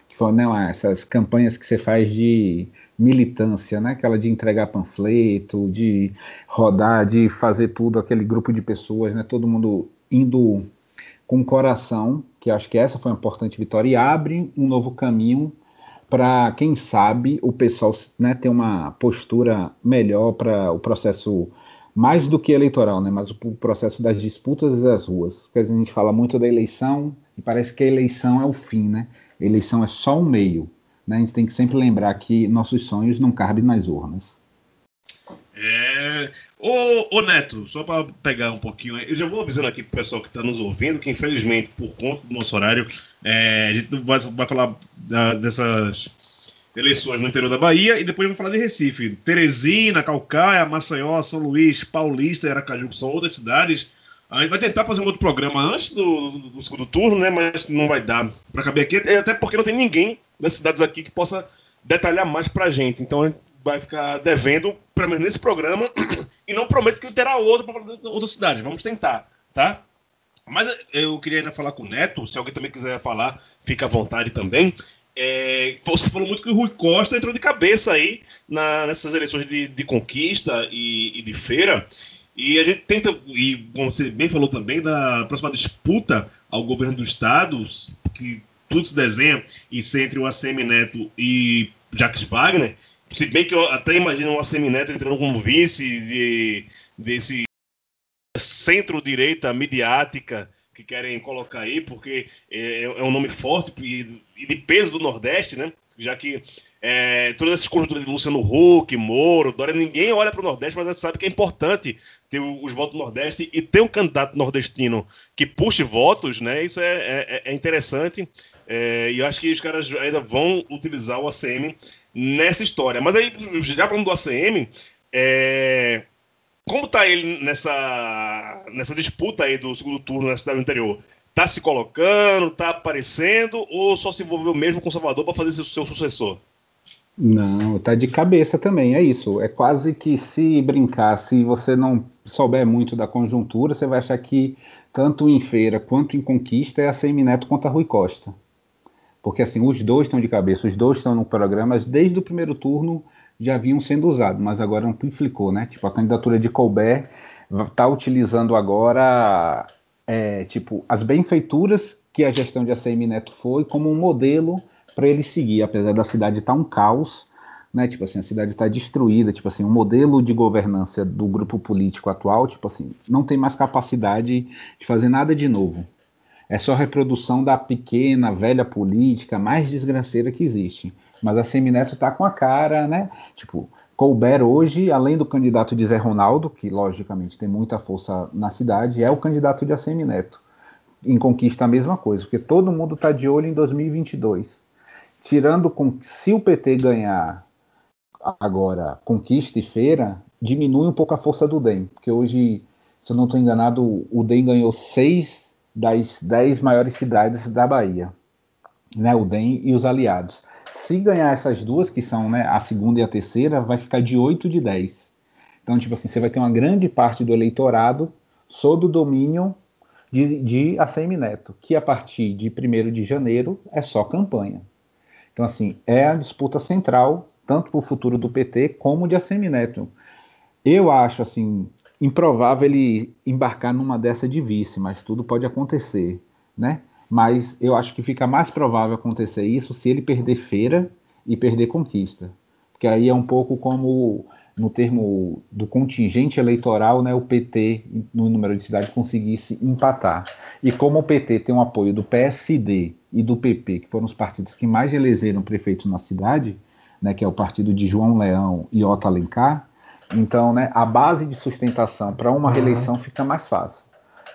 Speaker 5: que foi né, essas campanhas que você faz de militância, né, aquela de entregar panfleto, de rodar, de fazer tudo, aquele grupo de pessoas, né, todo mundo indo com coração que acho que essa foi uma importante vitória e abre um novo caminho para, quem sabe, o pessoal né, ter uma postura melhor para o processo mais do que eleitoral, né, mas o processo das disputas das ruas. Porque a gente fala muito da eleição e parece que a eleição é o fim, né? A eleição é só um meio. Né? A gente tem que sempre lembrar que nossos sonhos não cabem nas urnas.
Speaker 3: É. Ô, ô Neto, só para pegar um pouquinho, eu já vou avisando aqui pro pessoal que está nos ouvindo que, infelizmente, por conta do nosso horário, é, a gente vai, vai falar da, dessas eleições no interior da Bahia e depois vai falar de Recife. Teresina, Calcaia, Maceió, São Luís, Paulista Aracaju, que são outras cidades. A gente vai tentar fazer um outro programa antes do, do, do segundo turno, né? Mas não vai dar para caber aqui, até porque não tem ninguém das cidades aqui que possa detalhar mais para a gente. Vai ficar devendo, pelo menos nesse programa, e não prometo que terá outro para outra cidade. Vamos tentar, tá? Mas eu queria ainda falar com o Neto, se alguém também quiser falar, fica à vontade também. É, você falou muito que o Rui Costa entrou de cabeça aí na, nessas eleições de, de conquista e, e, de feira. E a gente tenta, e como você bem falou também, da próxima disputa ao governo dos estados, que tudo se desenha, e ser entre o ACM Neto e Jacques Wagner. Se bem que eu até imagino o ACM Neto entrando como vice de, desse centro-direita midiática que querem colocar aí, porque é, é um nome forte e de peso do Nordeste, né? Já que é, todas essas conjunturas de Luciano Huck, Moro, Dória, ninguém olha para o Nordeste, mas a gente sabe que é importante ter os votos do Nordeste e ter um candidato nordestino que puxe votos, né? Isso é, é, é interessante. É, e eu acho que os caras ainda vão utilizar o ACM nessa história. Mas aí, já falando do ACM, é... como tá ele nessa, nessa disputa aí do segundo turno na cidade do interior? Tá se colocando, tá aparecendo, ou só se envolveu mesmo com Salvador para fazer o seu sucessor?
Speaker 5: Não, tá de cabeça também, é isso. É quase que se brincar, se você não souber muito da conjuntura, você vai achar que tanto em feira quanto em conquista é a Semineto contra Rui Costa porque assim, os dois estão de cabeça, os dois estão no programa, mas desde o primeiro turno já vinham sendo usados, mas agora amplificou, né? Tipo, a candidatura de Colbert está utilizando agora, é, tipo, as benfeituras que a gestão de ACM Neto foi como um modelo para ele seguir, apesar da cidade estar tá um caos, né? Tipo assim, a cidade está destruída, tipo assim, o modelo de governança do grupo político atual, tipo assim, não tem mais capacidade de fazer nada de novo é só reprodução da pequena, velha política mais desgraceira que existe. Mas a Semineto tá com a cara, né? Tipo, Couber hoje, além do candidato de Zé Ronaldo, que logicamente tem muita força na cidade, é o candidato de ACM Neto. Em Conquista a mesma coisa, porque todo mundo está de olho em 2022. Tirando com se o PT ganhar agora Conquista e Feira, diminui um pouco a força do DEM, porque hoje, se eu não estou enganado, o DEM ganhou seis das dez maiores cidades da Bahia, né? O DEM e os aliados. Se ganhar essas duas, que são né, a segunda e a terceira, vai ficar de 8 de 10. Então, tipo assim, você vai ter uma grande parte do eleitorado sob o domínio de, de ACM Neto, que a partir de 1 de janeiro é só campanha. Então, assim, é a disputa central, tanto para o futuro do PT como de ACM Neto. Eu acho, assim, improvável ele embarcar numa dessa de vice, mas tudo pode acontecer, né? mas eu acho que fica mais provável acontecer isso se ele perder feira e perder conquista. Porque aí é um pouco como no termo do contingente eleitoral, né, o PT, no número de cidades, conseguisse empatar. E como o PT tem o apoio do PSD e do PP, que foram os partidos que mais elegeram prefeitos na cidade, né, que é o partido de João Leão e Otto Alencar, então né, a base de sustentação para uma reeleição fica mais fácil.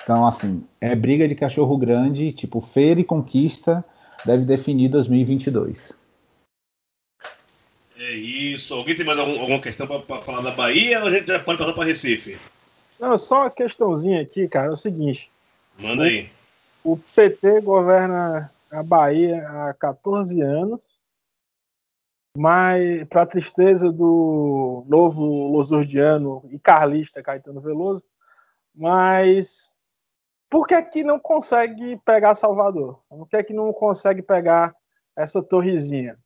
Speaker 5: Então, assim, é briga de cachorro grande, tipo, feira e conquista deve definir 2022.
Speaker 3: É isso. Alguém tem mais algum, alguma questão para falar da Bahia ou a gente já pode passar para Recife?
Speaker 7: Não, só uma questãozinha aqui, cara, é o seguinte.
Speaker 3: Manda aí.
Speaker 7: O PT governa a Bahia há 14 anos, mas, para tristeza do novo losurdiano e carlista Caetano Veloso, mas por que, que não consegue pegar Salvador? Por que, que não consegue pegar essa torrezinha?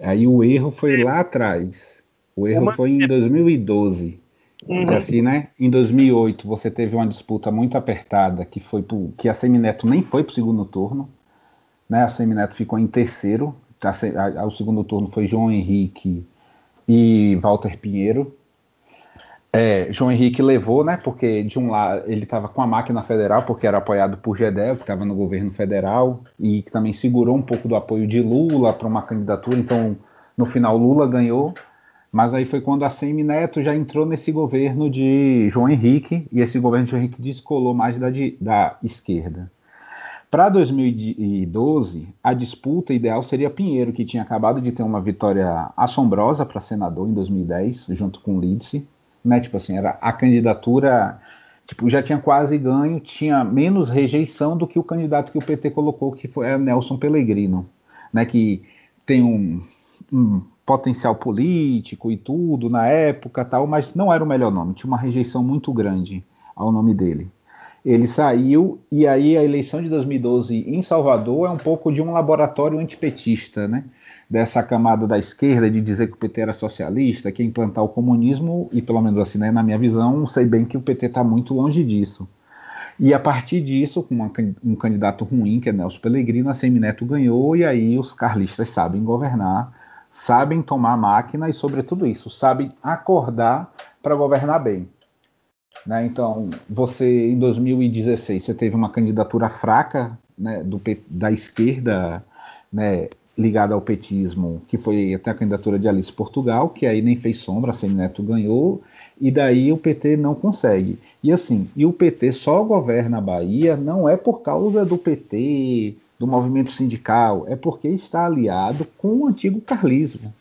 Speaker 5: Aí o erro foi lá atrás. O erro uma... foi em 2012. Uhum. assim, né? Em 2008 você teve uma disputa muito apertada que foi pro, que a Semineto nem foi para o segundo turno, né? A Semineto ficou em terceiro. A, a, o segundo turno foi João Henrique e Walter Pinheiro. É, João Henrique levou, né? Porque de um lado ele estava com a máquina federal, porque era apoiado por Gedel, que estava no governo federal, e que também segurou um pouco do apoio de Lula para uma candidatura. Então, no final, Lula ganhou. Mas aí foi quando a Semi Neto já entrou nesse governo de João Henrique, e esse governo de João Henrique descolou mais da, de, da esquerda. Para 2012, a disputa ideal seria Pinheiro, que tinha acabado de ter uma vitória assombrosa para senador em 2010, junto com Lídice né? Tipo assim, era a candidatura, tipo, já tinha quase ganho, tinha menos rejeição do que o candidato que o PT colocou, que foi Nelson Pellegrino, né? Que tem um, um potencial político e tudo na época tal, mas não era o melhor nome, tinha uma rejeição muito grande ao nome dele. Ele saiu e aí a eleição de 2012 em Salvador é um pouco de um laboratório antipetista, né? dessa camada da esquerda de dizer que o PT era socialista, que implantar o comunismo, e pelo menos assim, né, na minha visão, sei bem que o PT está muito longe disso. E a partir disso, com um candidato ruim, que é Nelson Pellegrino, a Semineto ganhou, e aí os carlistas sabem governar, sabem tomar máquina e, sobretudo isso, sabem acordar para governar bem. Né? Então, você, em 2016, você teve uma candidatura fraca né, do, da esquerda né, ligada ao petismo, que foi até a candidatura de Alice Portugal, que aí nem fez sombra, a Semineto ganhou, e daí o PT não consegue. E assim, e o PT só governa a Bahia não é por causa do PT, do movimento sindical, é porque está aliado com o antigo carlismo.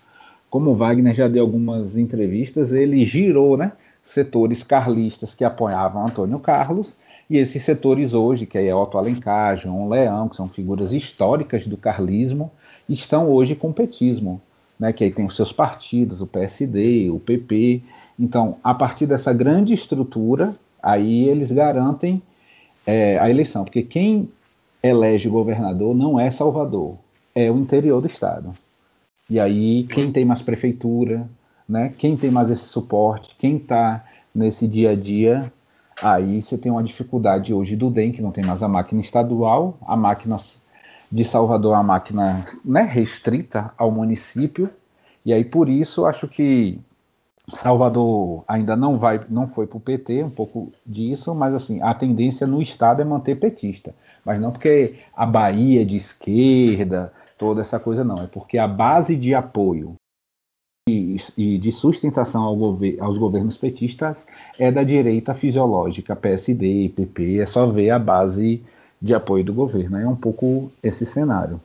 Speaker 5: Como o Wagner já deu algumas entrevistas, ele girou, né, setores carlistas que apoiavam Antônio Carlos, e esses setores hoje, que é Otto Alencar, João Leão, que são figuras históricas do carlismo, estão hoje com o petismo, né, que aí tem os seus partidos, o PSD, o PP. Então, a partir dessa grande estrutura, aí eles garantem é, a eleição, porque quem elege governador não é Salvador, é o interior do estado. E aí, quem tem mais prefeitura, né, quem tem mais esse suporte, quem está nesse dia a dia, aí você tem uma dificuldade hoje do DEM, que não tem mais a máquina estadual, a máquina de Salvador a máquina né, restrita ao município, e aí por isso acho que Salvador ainda não vai, não foi para o PT, um pouco disso, mas assim, a tendência no estado é manter petista, mas não porque a Bahia é de esquerda, toda essa coisa não, é porque a base de apoio e de sustentação ao gover aos governos petistas é da direita fisiológica, PSD, PP, é só ver a base de apoio do governo. É um pouco esse cenário.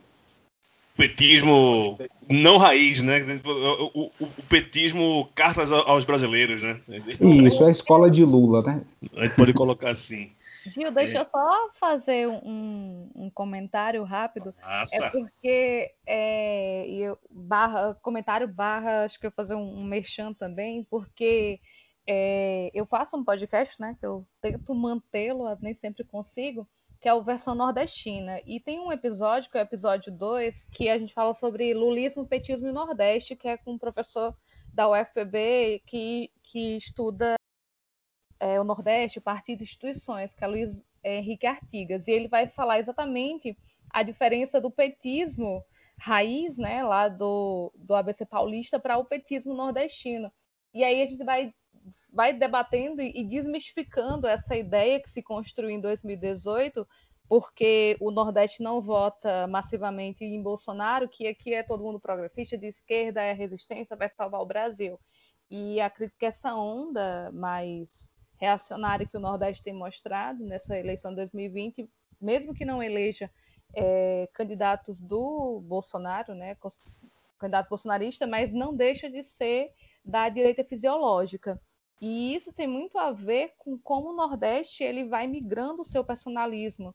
Speaker 3: Petismo não raiz, né? O, o, o petismo cartas aos brasileiros, né?
Speaker 5: Isso, é a escola de Lula, né?
Speaker 3: A gente pode colocar assim.
Speaker 6: Gil, deixa eu só fazer um, um comentário rápido.
Speaker 3: Nossa.
Speaker 6: É porque é, eu, barra, comentário barra, acho que eu vou fazer um, um merchan também, porque é, eu faço um podcast, né? Que eu tento mantê-lo, nem sempre consigo, que é o versão nordestina. E tem um episódio, que é o episódio 2, que a gente fala sobre lulismo, petismo e nordeste, que é com um professor da UFPB que, que estuda é, o Nordeste, o Partido de Instituições, que é Luiz Henrique Artigas, e ele vai falar exatamente a diferença do petismo raiz, né, lá do, do ABC paulista, para o petismo nordestino. E aí a gente vai, vai debatendo e desmistificando essa ideia que se construiu em 2018, porque o Nordeste não vota massivamente em Bolsonaro, que aqui é todo mundo progressista, de esquerda, é resistência, vai salvar o Brasil. E acredito que essa onda mais reacionária que o Nordeste tem mostrado nessa eleição de 2020, mesmo que não eleja é, candidatos do Bolsonaro, né, candidatos bolsonaristas, mas não deixa de ser da direita fisiológica. E isso tem muito a ver com como o Nordeste ele vai migrando o seu personalismo.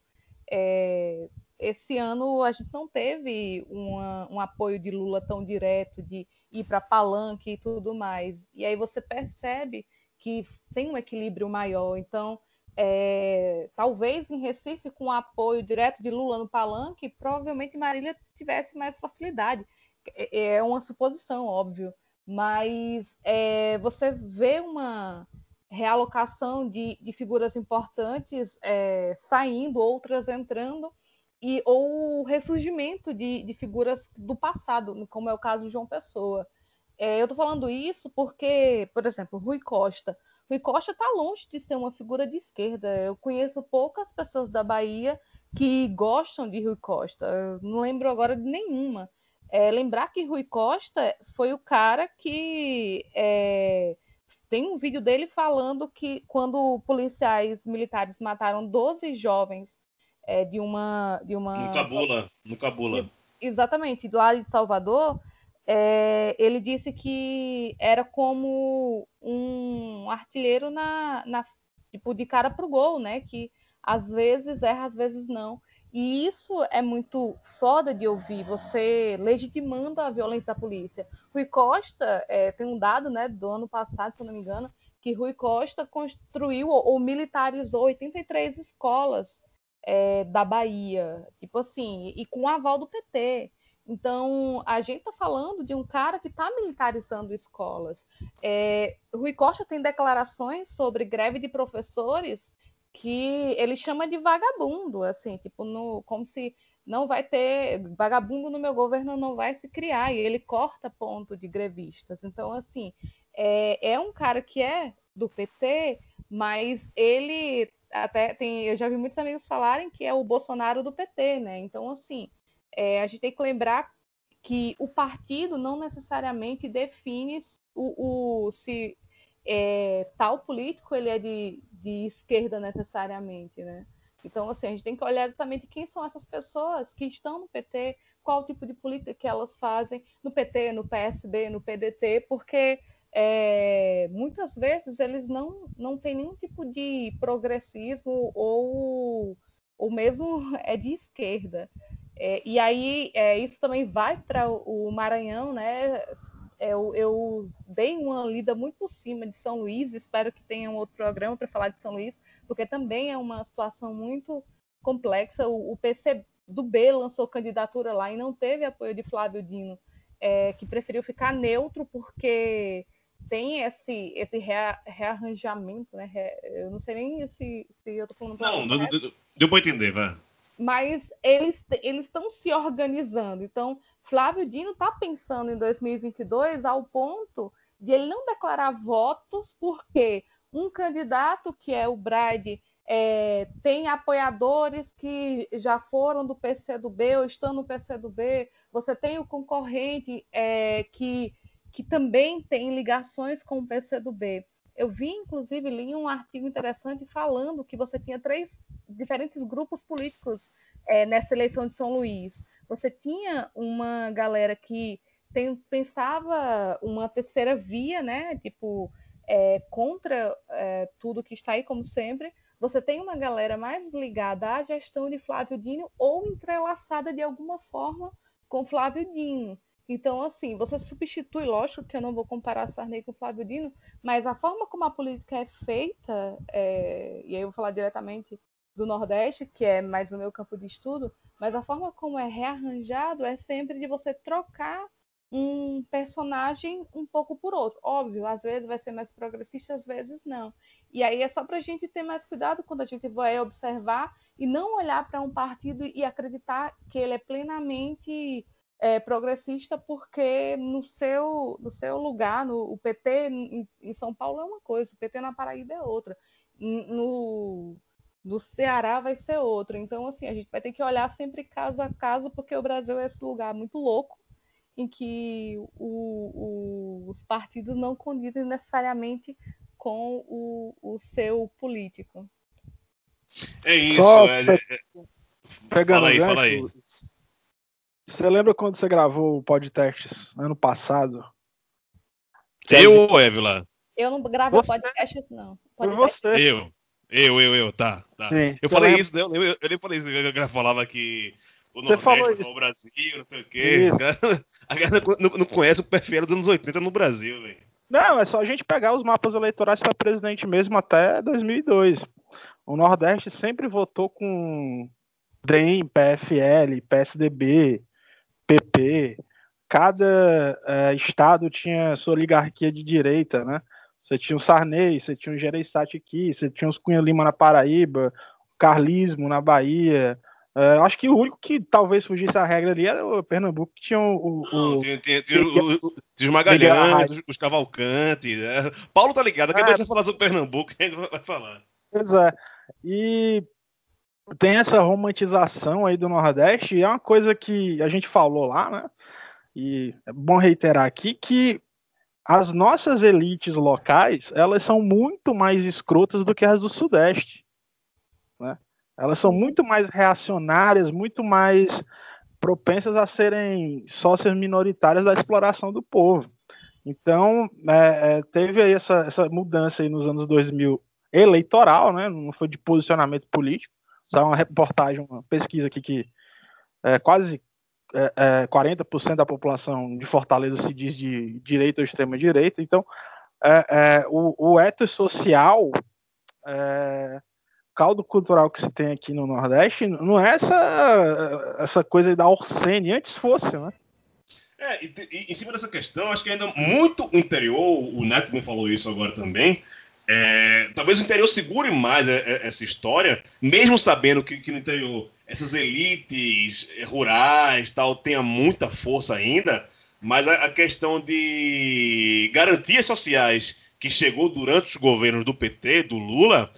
Speaker 6: É, esse ano a gente não teve uma, um apoio de Lula tão direto, de ir para palanque e tudo mais. E aí você percebe que tem um equilíbrio maior. Então, é, talvez em Recife, com o apoio direto de Lula no palanque, provavelmente Marília tivesse mais facilidade. É, é uma suposição, óbvio, mas é, você vê uma realocação de, de figuras importantes é, saindo, outras entrando, e ou o ressurgimento de, de figuras do passado, como é o caso de João Pessoa. É, eu estou falando isso porque, por exemplo, Rui Costa. Rui Costa está longe de ser uma figura de esquerda. Eu conheço poucas pessoas da Bahia que gostam de Rui Costa. Eu não lembro agora de nenhuma. É, lembrar que Rui Costa foi o cara que é, tem um vídeo dele falando que quando policiais militares mataram 12 jovens é, de uma de uma
Speaker 3: no Cabula, no Cabula.
Speaker 6: Exatamente, lá de Salvador, é, ele disse que era como um artilheiro na, na tipo de cara para o gol, né? Que às vezes erra, às vezes não. E isso é muito foda de ouvir, você legitimando a violência da polícia. Rui Costa, é, tem um dado né, do ano passado, se eu não me engano, que Rui Costa construiu ou militarizou 83 escolas é, da Bahia, tipo assim, e com o aval do PT. Então, a gente está falando de um cara que está militarizando escolas. É, Rui Costa tem declarações sobre greve de professores que ele chama de vagabundo, assim, tipo, no, como se não vai ter vagabundo no meu governo não vai se criar e ele corta ponto de grevistas. Então, assim, é, é um cara que é do PT, mas ele até tem, eu já vi muitos amigos falarem que é o Bolsonaro do PT, né? Então, assim, é, a gente tem que lembrar que o partido não necessariamente define o, o se é, tal político ele é de, de esquerda necessariamente, né? Então, assim, a gente tem que olhar exatamente quem são essas pessoas que estão no PT, qual tipo de política que elas fazem no PT, no PSB, no PDT, porque é, muitas vezes eles não, não têm nenhum tipo de progressismo ou, ou mesmo é de esquerda. É, e aí, é, isso também vai para o Maranhão, né? É, eu, eu, dei uma lida muito por cima de São Luís, espero que tenha um outro programa para falar de São Luís, porque também é uma situação muito complexa. O, o PC do B lançou candidatura lá e não teve apoio de Flávio Dino, é, que preferiu ficar neutro porque tem esse, esse rea, rearranjamento, né? Eu não sei nem se, se eu tô falando.
Speaker 3: Não, deu, deu para entender, vai
Speaker 6: mas eles eles estão se organizando. Então, Flávio Dino está pensando em 2022 ao ponto de ele não declarar votos, porque um candidato que é o Bride é, tem apoiadores que já foram do PCdoB ou estão no PCdoB, você tem o concorrente é, que, que também tem ligações com o PCdoB. Eu vi, inclusive, li um artigo interessante falando que você tinha três diferentes grupos políticos é, nessa eleição de São Luís. Você tinha uma galera que tem, pensava uma terceira via, né? Tipo, é, contra é, tudo que está aí, como sempre. Você tem uma galera mais ligada à gestão de Flávio Dino ou entrelaçada de alguma forma com Flávio Dino. Então, assim, você substitui, lógico que eu não vou comparar Sarney com Flávio Dino, mas a forma como a política é feita, é, e aí eu vou falar diretamente do Nordeste, que é mais o meu campo de estudo, mas a forma como é rearranjado é sempre de você trocar um personagem um pouco por outro. Óbvio, às vezes vai ser mais progressista, às vezes não. E aí é só para a gente ter mais cuidado quando a gente vai observar e não olhar para um partido e acreditar que ele é plenamente é, progressista porque no seu, no seu lugar, no, o PT em, em, São Paulo é uma coisa, o PT na Paraíba é outra, no, no Ceará vai ser outra. Então, assim, a gente vai ter que olhar sempre caso a caso, porque o Brasil é esse lugar muito louco em que o, o, os partidos não condizem necessariamente com o, o seu político.
Speaker 3: É isso. Só é,
Speaker 7: é, pegando fala aí, gancho, fala aí. Você lembra quando você gravou o podcast ano passado?
Speaker 3: Eu ou Évila?
Speaker 6: Eu não gravei podcast, não.
Speaker 7: Podcast. Foi você.
Speaker 3: Eu. Eu, eu, eu, tá. tá.
Speaker 7: Sim,
Speaker 3: eu falei lembra? isso, né? Eu, eu, eu, nem falei isso, eu falava que o
Speaker 7: você
Speaker 3: Nordeste falou o Brasil, não sei o quê. A galera não, não conhece o perfil dos anos 80 no Brasil, velho.
Speaker 7: Não, é só a gente pegar os mapas eleitorais para presidente mesmo até 2002. O Nordeste sempre votou com DEM, PFL, PSDB, PP, cada é, estado tinha sua oligarquia de direita, né? Você tinha o Sarney, você tinha o Gereissati aqui, você tinha os Cunha Lima na Paraíba, o Carlismo na Bahia. É, acho que o único que talvez fugisse a regra ali era o Pernambuco, que tinha o. o,
Speaker 3: tinha, tinha, tinha, o, os Magalhães, os, os Cavalcantes. Né? Paulo tá ligado, acabou é. de falar sobre o Pernambuco, a gente vai falar.
Speaker 7: Pois é. E tem essa romantização aí do Nordeste, e é uma coisa que a gente falou lá, né? E é bom reiterar aqui que as nossas elites locais, elas são muito mais escrotas do que as do Sudeste, né? Elas são muito mais reacionárias, muito mais propensas a serem sócias minoritárias da exploração do povo. Então, é, é teve aí essa, essa mudança aí nos anos 2000 eleitoral, né? Não foi de posicionamento político, saiu uma reportagem, uma pesquisa aqui que é, quase é, é, 40% da população de Fortaleza se diz de direita ou extrema direita. Então, é, é o, o social, é, caldo cultural que se tem aqui no Nordeste, não é essa, essa coisa da Orsene, antes fosse, né?
Speaker 3: É, e, e, em cima dessa questão, acho que ainda muito interior, o Neto me falou isso agora também, é, talvez o interior segure mais essa história, mesmo sabendo que, que no interior essas elites rurais tal tenha muita força ainda, mas a, a, questão de garantias sociais que chegou durante os governos do PT, do Lula,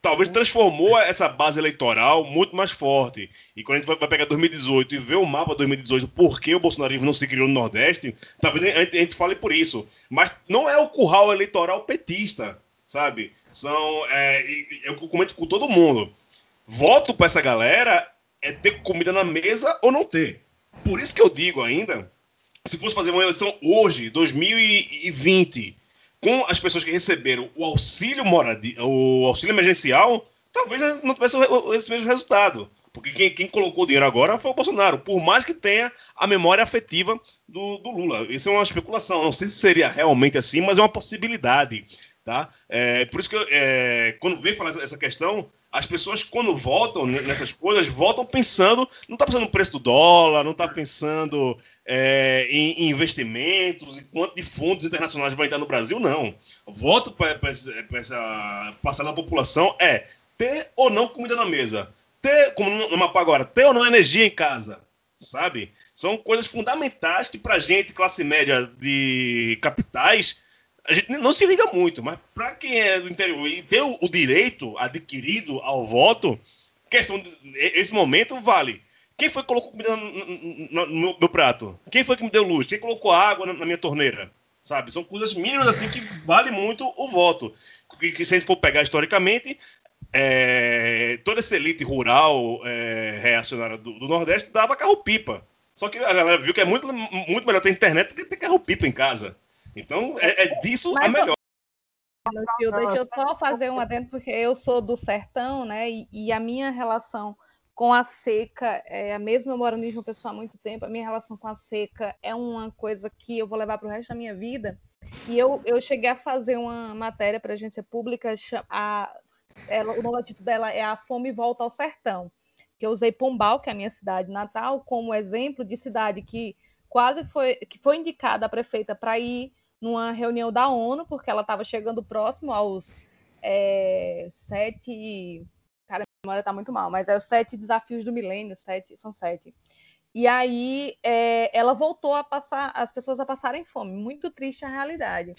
Speaker 3: talvez transformou essa base eleitoral muito mais forte. E quando a gente vai, pegar 2018 e ver o mapa 2018, por que o bolsonarismo não se criou no Nordeste, talvez a gente, a gente fale por isso. Mas não é o curral eleitoral petista sabe? São. É, eu comento com todo mundo. Voto para essa galera é ter comida na mesa ou não ter. Por isso que eu digo ainda, se fosse fazer uma eleição hoje, 2020, com as pessoas que receberam o auxílio moradia, o auxílio emergencial, talvez não tivesse esse mesmo resultado. Porque quem, quem, colocou dinheiro agora foi o Bolsonaro, por mais que tenha a memória afetiva do, do Lula. Isso é uma especulação. Não sei se seria realmente assim, mas é uma possibilidade. Tá? É, por isso que, eu, é, quando vem falar essa questão, as pessoas, quando votam nessas coisas, votam pensando, não está pensando no preço do dólar, não está pensando é, em, em, investimentos, em quanto de fundos internacionais vai entrar no Brasil, não. Voto para essa parcela da população é ter ou não comida na mesa, ter, como no mapa agora, ter ou não energia em casa, sabe? São coisas fundamentais que, para gente, classe média de capitais, a gente não se liga muito, mas para quem é do interior e tem o, direito adquirido ao voto, questão de, esse momento vale. Quem foi que colocou comida no, no, no, meu prato? Quem foi que me deu luz? Quem colocou água na, na minha torneira? sabe? São coisas mínimas assim que vale muito o voto. Que, que se a gente for pegar historicamente, é, toda essa elite rural é, reacionária do, do, Nordeste dava carro-pipa. Só que a galera viu que é muito, muito melhor ter internet do que ter carro-pipa em casa. Então, é, é disso Mas, a melhor.
Speaker 6: Tio, deixa eu só fazer um adendo, porque eu sou do sertão, né? E, e a minha relação com a seca, é, mesmo eu moro no Pessoa há muito tempo, a minha relação com a seca é uma coisa que eu vou levar para o resto da minha vida. E eu, eu cheguei a fazer uma matéria para a agência pública, a, ela, o nome título dela é A Fome Volta ao Sertão, que eu usei Pombal, que é a minha cidade natal, como exemplo de cidade que quase foi, que foi indicada a prefeita para ir numa reunião da ONU, porque ela estava chegando próximo aos é, sete memória tá muito mal, mas é os sete desafios do milênio, sete, são sete. E aí é, ela voltou a passar, as pessoas a passarem fome. Muito triste a realidade.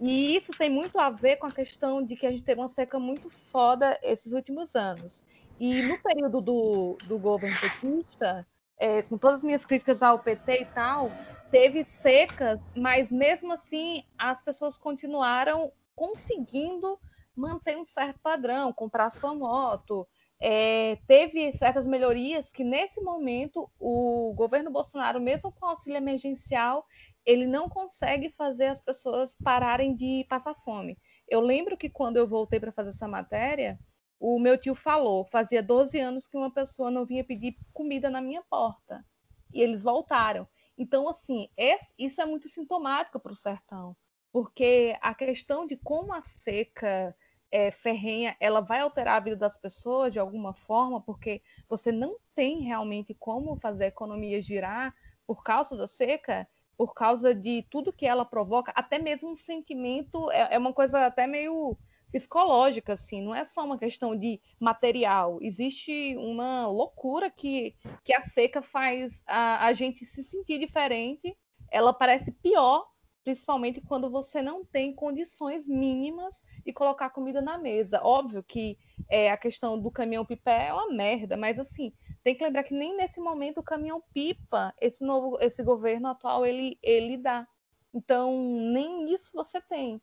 Speaker 6: E isso tem muito a ver com a questão de que a gente teve uma seca muito foda esses últimos anos. E no período do, do governo petista, é, com todas as minhas críticas ao PT e tal, teve seca, mas mesmo assim as pessoas continuaram conseguindo manter um certo padrão, comprar sua moto, é, teve certas melhorias que, nesse momento, o governo Bolsonaro, mesmo com auxílio emergencial, ele não consegue fazer as pessoas pararem de passar fome. Eu lembro que quando eu voltei para fazer essa matéria, o meu tio falou, fazia 12 anos que uma pessoa não vinha pedir comida na minha porta. E eles voltaram. Então, assim, esse, isso é muito sintomático para o sertão, porque a questão de como a seca é, ferrenha, ela vai alterar a vida das pessoas de alguma forma, porque você não tem realmente como fazer a economia girar por causa da seca, por causa de tudo que ela provoca, até mesmo um sentimento, é, é uma coisa até meio psicológica, assim, não é só uma questão de material, existe uma loucura que, que a seca faz a, a gente se sentir diferente, ela parece pior principalmente quando você não tem condições mínimas de colocar comida na mesa. Óbvio que é, a questão do caminhão pipé é uma merda, mas assim, tem que lembrar que nem nesse momento o caminhão pipa, esse novo, esse governo atual, ele, ele dá. Então, nem isso você tem.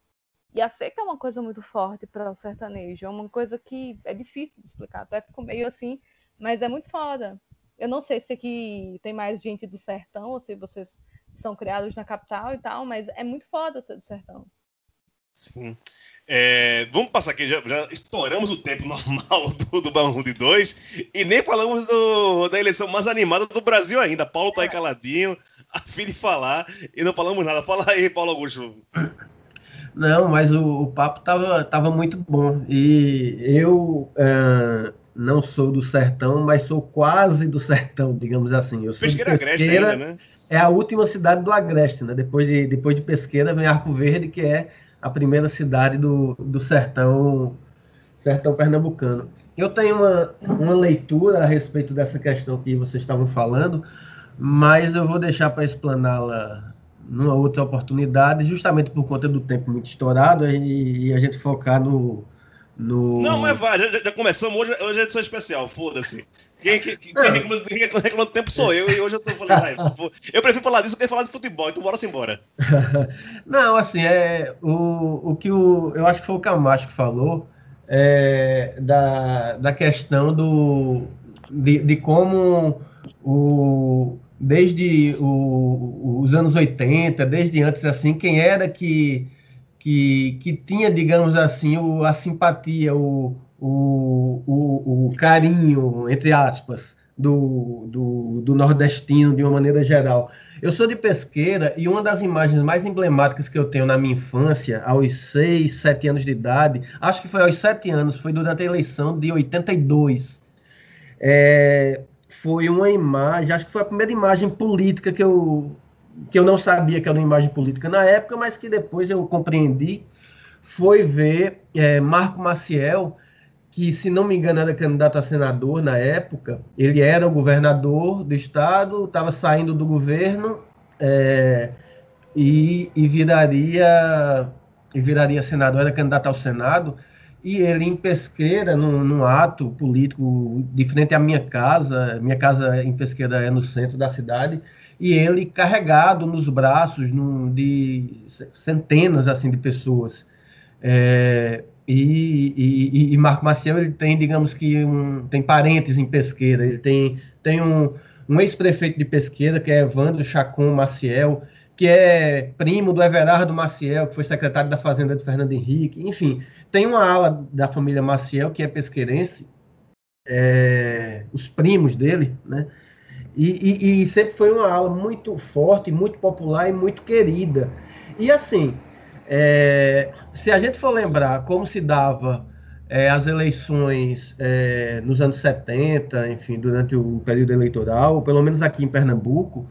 Speaker 6: E a seca é uma coisa muito forte para o sertanejo, é uma coisa que é difícil de explicar, até fico meio assim, mas é muito foda. Eu não sei se aqui tem mais gente do sertão, ou se vocês são criados na capital e tal, mas é muito foda ser do sertão.
Speaker 3: Sim. É, vamos passar aqui, já, já, estouramos o tempo normal do, do de 2 e nem falamos do, da eleição mais animada do Brasil ainda. Paulo tá aí caladinho, a fim de falar, e não falamos nada. Fala aí, Paulo Augusto.
Speaker 4: Não, mas o, o papo tava, tava muito bom. E eu uh, não sou do sertão, mas sou quase do sertão, digamos assim. Eu sou pesqueira, de pesqueira ainda, né? é a última cidade do Agreste, né? Depois de, depois de Pesqueira vem Arco Verde, que é a primeira cidade do, do sertão, sertão pernambucano. Eu tenho uma, uma leitura a respeito dessa questão que vocês estavam falando, mas eu vou deixar para explaná-la numa outra oportunidade, justamente por conta do tempo muito estourado e, e a gente focar no, no...
Speaker 3: Não, mas vai, já, já começamos. Hoje, hoje é edição especial, foda-se. Quem, quem, quem, reclama, quem reclama do tempo sou eu, e hoje eu tô falando. eu prefiro falar disso do que falar de futebol, então bora-se embora.
Speaker 4: Não, assim, é, o, o que o, eu acho que foi o Camacho que falou é, da, da questão do, de, de como o, desde o, os anos 80, desde antes, assim, quem era que, que, que tinha, digamos assim, o, a simpatia, o, o, o, o carinho, entre aspas, do, do, do, nordestino de uma maneira geral. Eu sou de pesqueira e uma das imagens mais emblemáticas que eu tenho na minha infância, aos 6, 7 anos de idade, acho que foi aos 7 anos, foi durante a eleição de 82. É, foi uma imagem, acho que foi a primeira imagem política que eu, que eu não sabia que era uma imagem política na época, mas que depois eu compreendi, foi ver é, Marco Maciel que, se não me engano, era candidato a senador na época. Ele era o governador do estado, estava saindo do governo é, e, e, viraria e viraria senador, era candidato ao Senado. E ele em Pesqueira, num, num, ato político de frente à minha casa, minha casa em Pesqueira é no centro da cidade, e ele carregado nos braços num, de centenas assim de pessoas. É, e, e, e, Marco Maciel ele tem, digamos que, um, tem parentes em Pesqueira. Ele tem, tem um, um ex-prefeito de Pesqueira, que é Evandro Chacon Maciel, que é primo do Everardo Maciel, que foi secretário da Fazenda de Fernando Henrique. Enfim, tem uma ala da família Maciel, que é pesqueirense, é, os primos dele, né? E, e, e, sempre foi uma ala muito forte, muito popular e muito querida. E assim, é, se a gente for lembrar como se dava é, as eleições é, nos anos 70, enfim, durante o período eleitoral, pelo menos aqui em Pernambuco,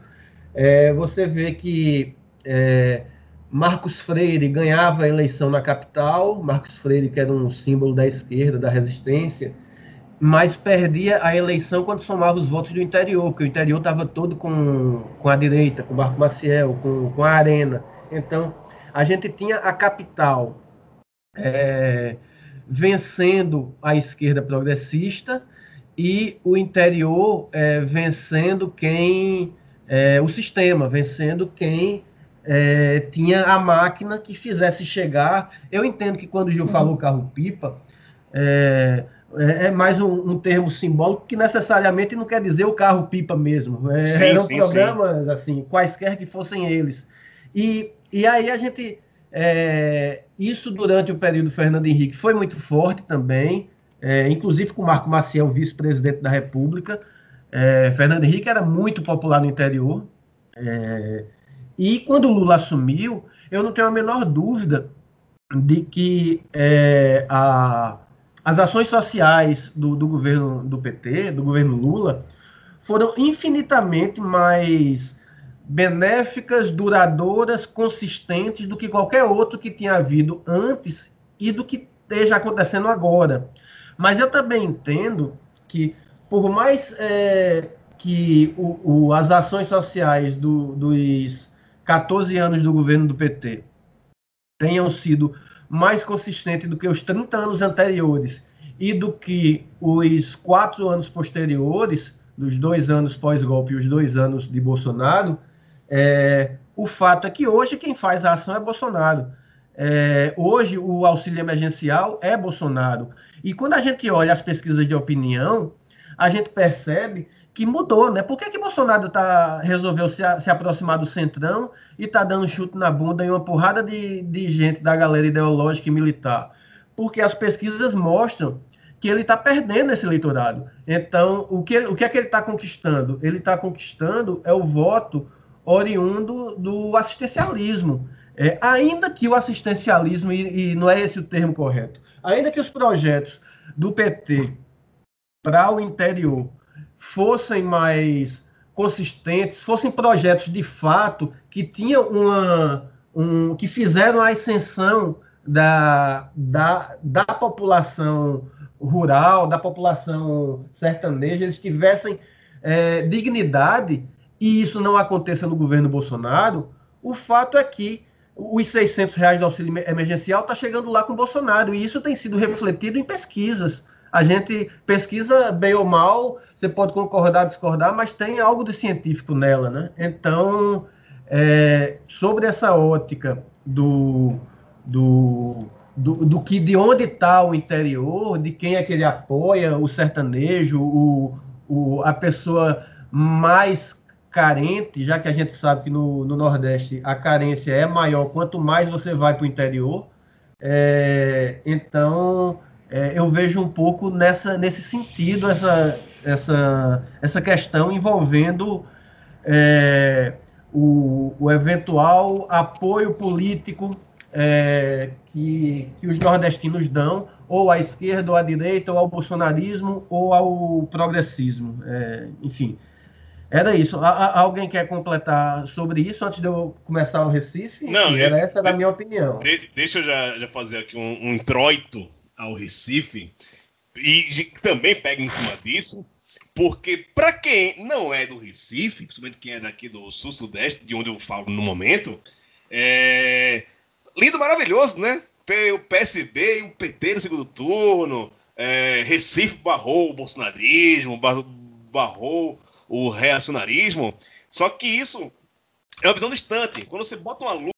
Speaker 4: é, você vê que é, Marcos Freire ganhava a eleição na capital, Marcos Freire, que era um símbolo da esquerda, da resistência, mas perdia a eleição quando somava os votos do interior, porque o interior estava todo com, com a direita, com Marco Maciel, com, com a Arena. Então, a gente tinha a capital é, vencendo a esquerda progressista e o interior é, vencendo quem. É, o sistema, vencendo quem é, tinha a máquina que fizesse chegar. Eu entendo que quando o Gil falou carro-pipa, é, é, é mais um, um, termo simbólico que necessariamente não quer dizer o carro pipa mesmo. É, sim, eram sim, programas sim. assim, quaisquer que fossem eles. E, e aí a gente é, isso durante o período Fernando Henrique foi muito forte também, é, inclusive com Marco Maciel, vice-presidente da República. É, Fernando Henrique era muito popular no interior. E quando o Lula assumiu, eu não tenho a menor dúvida de que é, a as ações sociais do, do governo do PT, do governo Lula, foram infinitamente mais benéficas, duradouras, consistentes do que qualquer outro que tinha havido antes e do que esteja acontecendo agora. Mas eu também entendo que, por mais é, que o, o, as ações sociais do, dos 14 anos do governo do PT tenham sido mais consistente do que os 30 anos anteriores e do que os quatro anos posteriores, dos dois anos pós-golpe e os dois anos de Bolsonaro, é, o fato é que hoje quem faz a ação é Bolsonaro. É, hoje o auxílio emergencial é Bolsonaro. E quando a gente olha as pesquisas de opinião, a gente percebe que mudou, né? Por que, que Bolsonaro tá, resolveu se, se aproximar do centrão e tá dando chute na bunda em uma porrada de, de gente da galera ideológica e militar? Porque as pesquisas mostram que ele está perdendo esse eleitorado. Então, o que, o que é que ele está conquistando? Ele está conquistando é o voto oriundo do assistencialismo. É, ainda que o assistencialismo, e, e não é esse o termo correto, ainda que os projetos do PT para o interior fossem mais consistentes, fossem projetos de fato que tinham uma, um, que fizeram a ascensão da, da, da população rural, da população sertaneja, eles tivessem é, dignidade e isso não aconteça no governo Bolsonaro, o fato é que os 600 reais do auxílio emergencial está chegando lá com o Bolsonaro e isso tem sido refletido em pesquisas. A gente pesquisa bem ou mal, você pode concordar, discordar, mas tem algo de científico nela, né? Então, é, sobre essa ótica do, do, do, do, que de onde está o interior, de quem é que ele apoia, o sertanejo, o, o, a pessoa mais carente, já que a gente sabe que no, no Nordeste a carência é maior quanto mais você vai para o interior. É, então, é, eu vejo um pouco nessa, nesse sentido essa, essa, essa questão envolvendo é, o, o, eventual apoio político é, que, que os nordestinos dão, ou à esquerda, ou à direita, ou ao bolsonarismo, ou ao progressismo. É, enfim, era isso. A, alguém quer completar sobre isso antes de eu começar o Recife?
Speaker 3: Não,
Speaker 4: era essa era a minha opinião.
Speaker 3: De, deixa eu já, já fazer aqui um, um introito ao Recife, e também pega em cima disso, porque para quem não é do Recife, principalmente quem é daqui do sul-sudeste, de onde eu falo no momento, é lindo, maravilhoso, né? Ter o PSB e o PT no segundo turno, é, Recife barrou o bolsonarismo, barrou o reacionarismo. Só que isso é uma visão distante. Quando você bota uma luta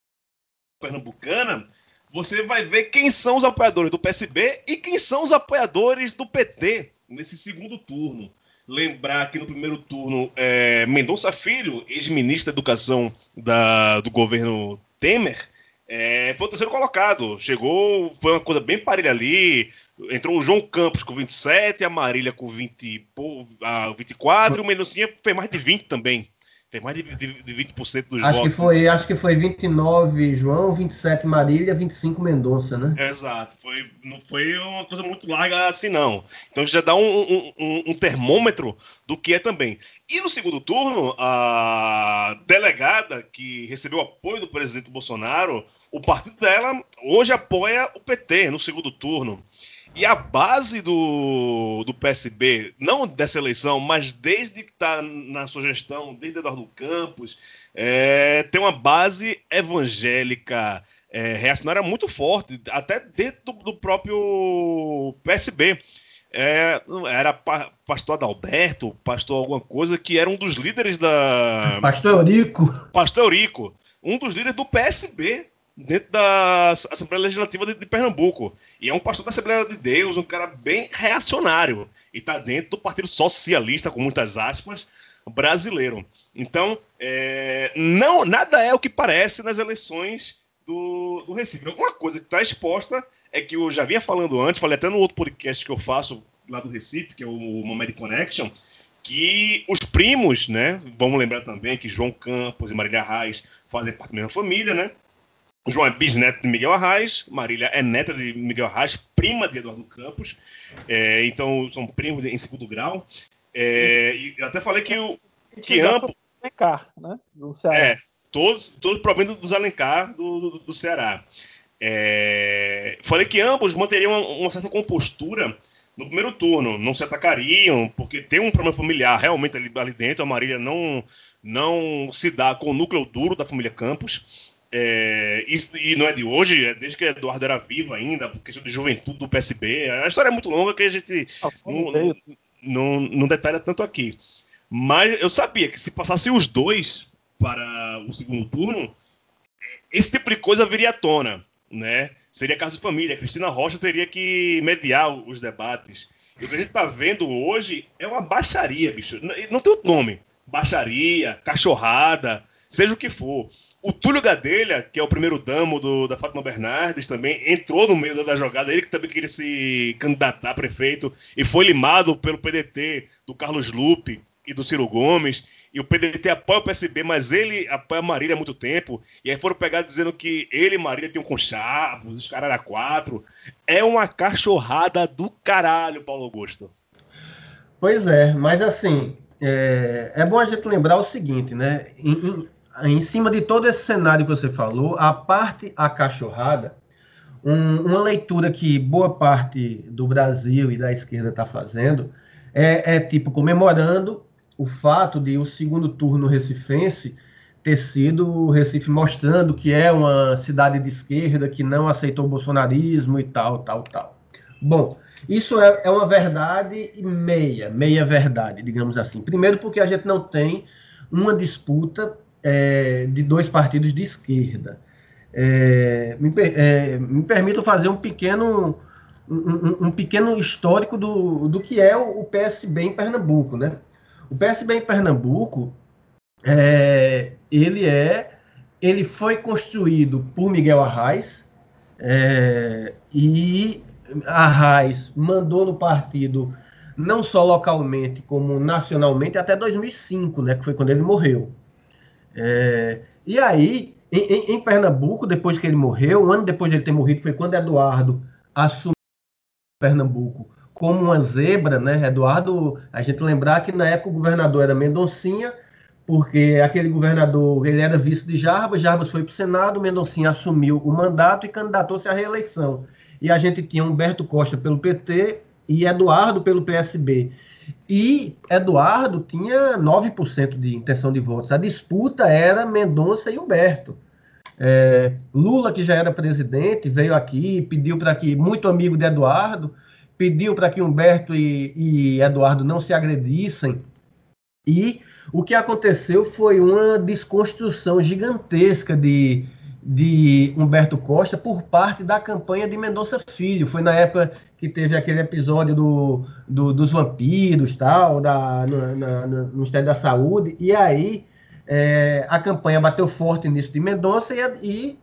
Speaker 3: pernambucana, você vai ver quem são os apoiadores do PSB e quem são os apoiadores do PT nesse segundo turno. Lembrar que no primeiro turno, é, Mendonça Filho, ex-ministro da Educação da, do governo Temer, é, foi o terceiro colocado. Chegou, foi uma coisa bem parelha ali. Entrou o João Campos com 27, a Marília com 20, pô, a 24 e o Mendoncinha fez mais de 20 também. Fez mais de, de, de 20% dos
Speaker 4: acho
Speaker 3: votos.
Speaker 4: Que foi, acho que foi 29 João, 27 Marília, 25 Mendonça, né?
Speaker 3: Exato. Foi, não foi uma coisa muito larga assim, não. Então já dá um, um, um, um termômetro do que é também. E no segundo turno, a delegada que recebeu apoio do presidente Bolsonaro, o partido dela hoje apoia o PT no segundo turno. E a base do, do PSB, não dessa eleição, mas desde que está na sua gestão, desde Eduardo Campos, é, tem uma base evangélica é, reacionária muito forte, até dentro do, do próprio PSB. É, era pa, pastor Adalberto, pastor alguma coisa, que era um dos líderes da.
Speaker 4: Pastor Eurico.
Speaker 3: Pastor Eurico, um dos líderes do PSB dentro da Assembleia Legislativa de, de, Pernambuco. E é um pastor da Assembleia de Deus, um cara bem reacionário. E está dentro do Partido Socialista, com muitas aspas, brasileiro. Então, é, não, nada é o que parece nas eleições do, do Recife. Uma coisa que está exposta é que eu já vinha falando antes, falei até no outro podcast que eu faço lá do Recife, que é o Moment Connection, que os primos, né? Vamos lembrar também que João Campos e Marília Reis fazem parte da mesma família, né? João é bisneto de Miguel Arraes, Marília é neta de Miguel Arraes, prima de Eduardo Campos. É, então, são primos em segundo grau. É, e eu até falei que o que ambos.
Speaker 7: Alencar, né? Do
Speaker 3: Ceará. É, todos, todos provendo dos Alencar do, do, do Ceará. É, falei que ambos manteriam uma, uma, certa compostura no primeiro turno, não se atacariam, porque tem um problema familiar realmente ali, ali dentro. A Marília não, não se dá com o núcleo duro da família Campos. É, e, e, não é de hoje, é desde que Eduardo era vivo ainda, por questão de juventude do PSB. A história é muito longa que a gente ah, não, não, não, detalha tanto aqui. Mas eu sabia que se passasse os dois para o segundo turno, esse tipo de coisa viria à tona. Né? Seria caso de família. Cristina Rocha teria que mediar os debates. E o que a gente está vendo hoje é uma baixaria, bicho. Não tem outro nome. Baixaria, cachorrada, seja o que for. O Túlio Gadelha, que é o primeiro damo do, da Fátima Bernardes, também entrou no meio da jogada. Ele que também queria se candidatar a prefeito e foi limado pelo PDT do Carlos Lupe e do Ciro Gomes. E o PDT apoia o PSB, mas ele apoia a Marília há muito tempo. E aí foram pegar dizendo que ele e Marília tinham conchavos, os caras eram quatro. É uma cachorrada do caralho, Paulo Augusto.
Speaker 4: Pois é, mas assim, é, é bom a gente lembrar o seguinte, né? Em, em em cima de todo esse cenário que você falou, a parte acachorrada, um, uma leitura que boa parte do Brasil e da esquerda está fazendo é, é, tipo comemorando o fato de o segundo turno recifense ter sido o Recife mostrando que é uma cidade de esquerda que não aceitou o bolsonarismo e tal, tal, tal. Bom, isso é, é uma verdade meia, meia verdade, digamos assim. Primeiro porque a gente não tem uma disputa é, de dois partidos de esquerda. É, me, é, me permito fazer um pequeno, um, um, pequeno histórico do, do que é o, PSB em Pernambuco. Né? O PSB em Pernambuco, é, ele é, ele foi construído por Miguel Arraes, é, e Arraes mandou no partido não só localmente como nacionalmente até 2005, né, que foi quando ele morreu. É, e aí, em, em, Pernambuco, depois que ele morreu, um ano depois de ele ter morrido, foi quando Eduardo assumiu Pernambuco como uma zebra, né? Eduardo, a gente lembrar que na época o governador era Mendoncinha, porque aquele governador ele era vice de Jarbas, Jarbas foi para o Senado, Mendoncinha assumiu o mandato e candidatou-se à reeleição. E a gente tinha Humberto Costa pelo PT e Eduardo pelo PSB. E Eduardo tinha 9% de intenção de votos. A disputa era Mendonça e Humberto. É, Lula, que já era presidente, veio aqui, pediu para que, muito amigo de Eduardo, pediu para que Humberto e, e, Eduardo não se agredissem E o que aconteceu foi uma desconstrução gigantesca de, de Humberto Costa por parte da campanha de Mendonça Filho. Foi na época que teve aquele episódio do, do dos vampiros, tal, da, no, na, no Ministério da Saúde, e aí é, a campanha bateu forte nisso de Mendonça e, e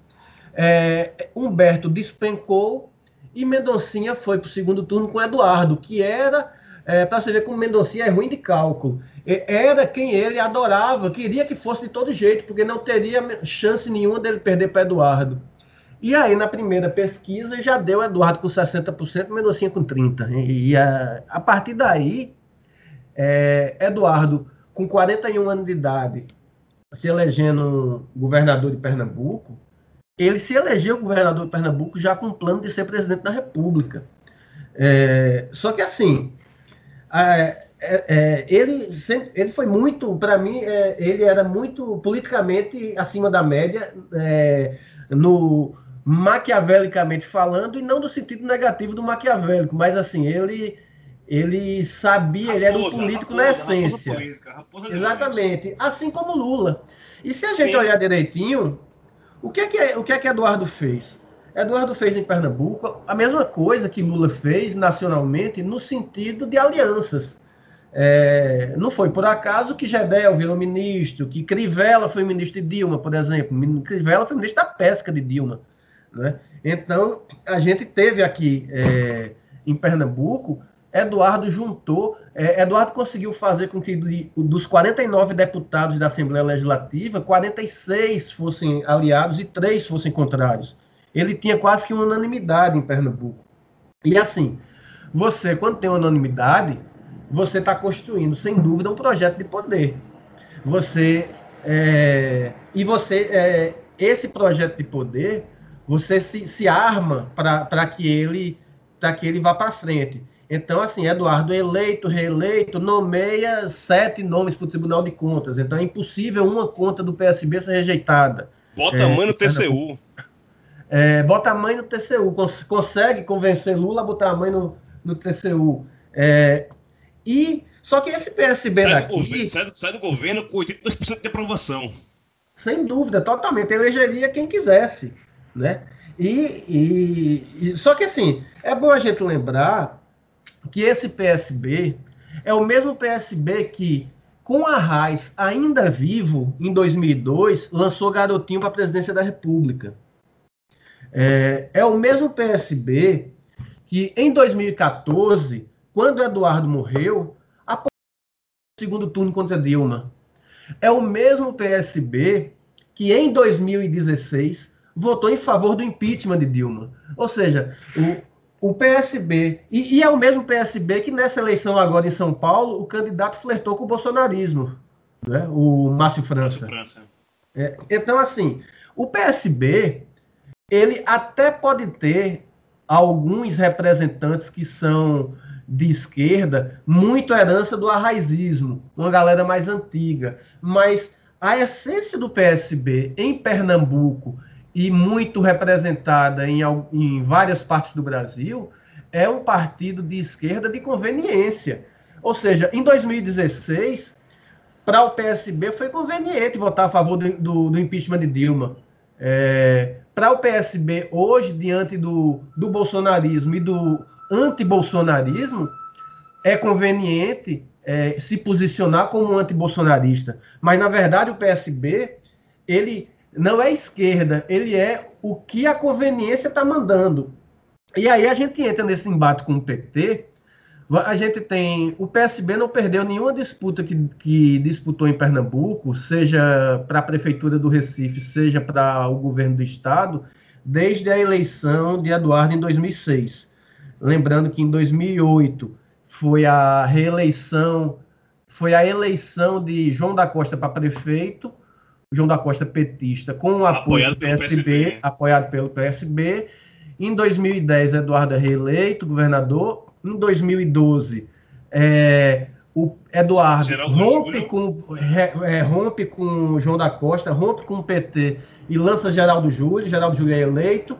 Speaker 4: é, Humberto despencou e Mendoncinha foi para o segundo turno com Eduardo, que era, é, para você ver como Mendoncinha é ruim de cálculo, era quem ele adorava, queria que fosse de todo jeito, porque não teria chance nenhuma dele perder para Eduardo. E aí, na primeira pesquisa, já deu Eduardo com 60%, Mendoncinha com 30%. E, a, a partir daí, é, Eduardo, com 41 anos de idade, se elegendo governador de Pernambuco, ele se elegeu governador de Pernambuco já com o plano de ser presidente da República. É, só que assim, é, é, ele, sempre, ele foi muito, para mim, ele era muito politicamente acima da média, no maquiavelicamente falando, e não no sentido negativo do maquiavélico, mas assim, ele ele sabia, raposa, ele era um político raposa, na essência. Raposa política, raposa Exatamente, assim como Lula. E se a gente Sim. olhar direitinho, o que é que, o que é que Eduardo fez? Eduardo fez em Pernambuco a mesma coisa que Lula fez nacionalmente no sentido de alianças. É, não foi por acaso que Gedel virou ministro, que Crivella foi ministro de Dilma, por exemplo. Crivella foi ministro da pesca de Dilma. Né? Então, a gente teve aqui é, em Pernambuco, Eduardo juntou, é, Eduardo conseguiu fazer com que dos 49 deputados da Assembleia Legislativa, 46 fossem aliados e 3 fossem contrários. Ele tinha quase que unanimidade em Pernambuco. E assim, você, quando tem unanimidade, você está construindo, sem dúvida, um projeto de poder. Você é, e você é, esse projeto de poder você se, se arma para que ele para que ele vá para frente. Então, assim, Eduardo eleito, reeleito, nomeia sete nomes para o Tribunal de Contas. Então, é impossível uma conta do PSB ser rejeitada.
Speaker 3: Bota é, mãe no TCU.
Speaker 4: É, bota a mãe no TCU. Cons consegue convencer Lula a botar a mãe no, no TCU. É, e só que esse PSB sai daqui.
Speaker 3: Do governo, sai, do, sai do governo com 82% de aprovação.
Speaker 4: Sem dúvida, totalmente. Elegeria quem quisesse né? E, e, e, só que assim, é bom a gente lembrar que esse PSB é o mesmo PSB que, com a Raiz ainda vivo, em 2002, lançou Garotinho para a presidência da República. É, é o mesmo PSB que, em 2014, quando Eduardo morreu, apoiou o segundo turno contra Dilma. É o mesmo PSB que, em 2016, votou em favor do impeachment de Dilma. Ou seja, o, o PSB, e, e, é o mesmo PSB que nessa eleição agora em São Paulo, o candidato flertou com o bolsonarismo, né? o Márcio França. Márcio França. É, então, assim, o PSB, ele até pode ter alguns representantes que são de esquerda, muito herança do arraizismo, uma galera mais antiga, mas a essência do PSB em Pernambuco e muito representada em, em várias partes do Brasil, é um partido de esquerda de conveniência. Ou seja, em 2016, para o PSB foi conveniente votar a favor do, do, do impeachment de Dilma. É, para o PSB, hoje, diante do, do bolsonarismo e do antibolsonarismo, é conveniente é, se posicionar como um antibolsonarista. Mas, na verdade, o PSB ele não é esquerda, ele é o que a conveniência está mandando. E aí a gente entra nesse embate com o PT. A gente tem. O PSB não perdeu nenhuma disputa que, que disputou em Pernambuco, seja para a Prefeitura do Recife, seja para o governo do Estado, desde a eleição de Eduardo em 2006. Lembrando que em 2008 foi a reeleição, foi a eleição de João da Costa para prefeito, João da Costa petista, com o apoio do PSB, PSB, apoiado pelo PSB. Em 2010, Eduardo é reeleito governador. Em 2012, é, o Eduardo rompe com, é, rompe com João da Costa, rompe com o PT e lança Geraldo Júlio. Geraldo Júlio é eleito.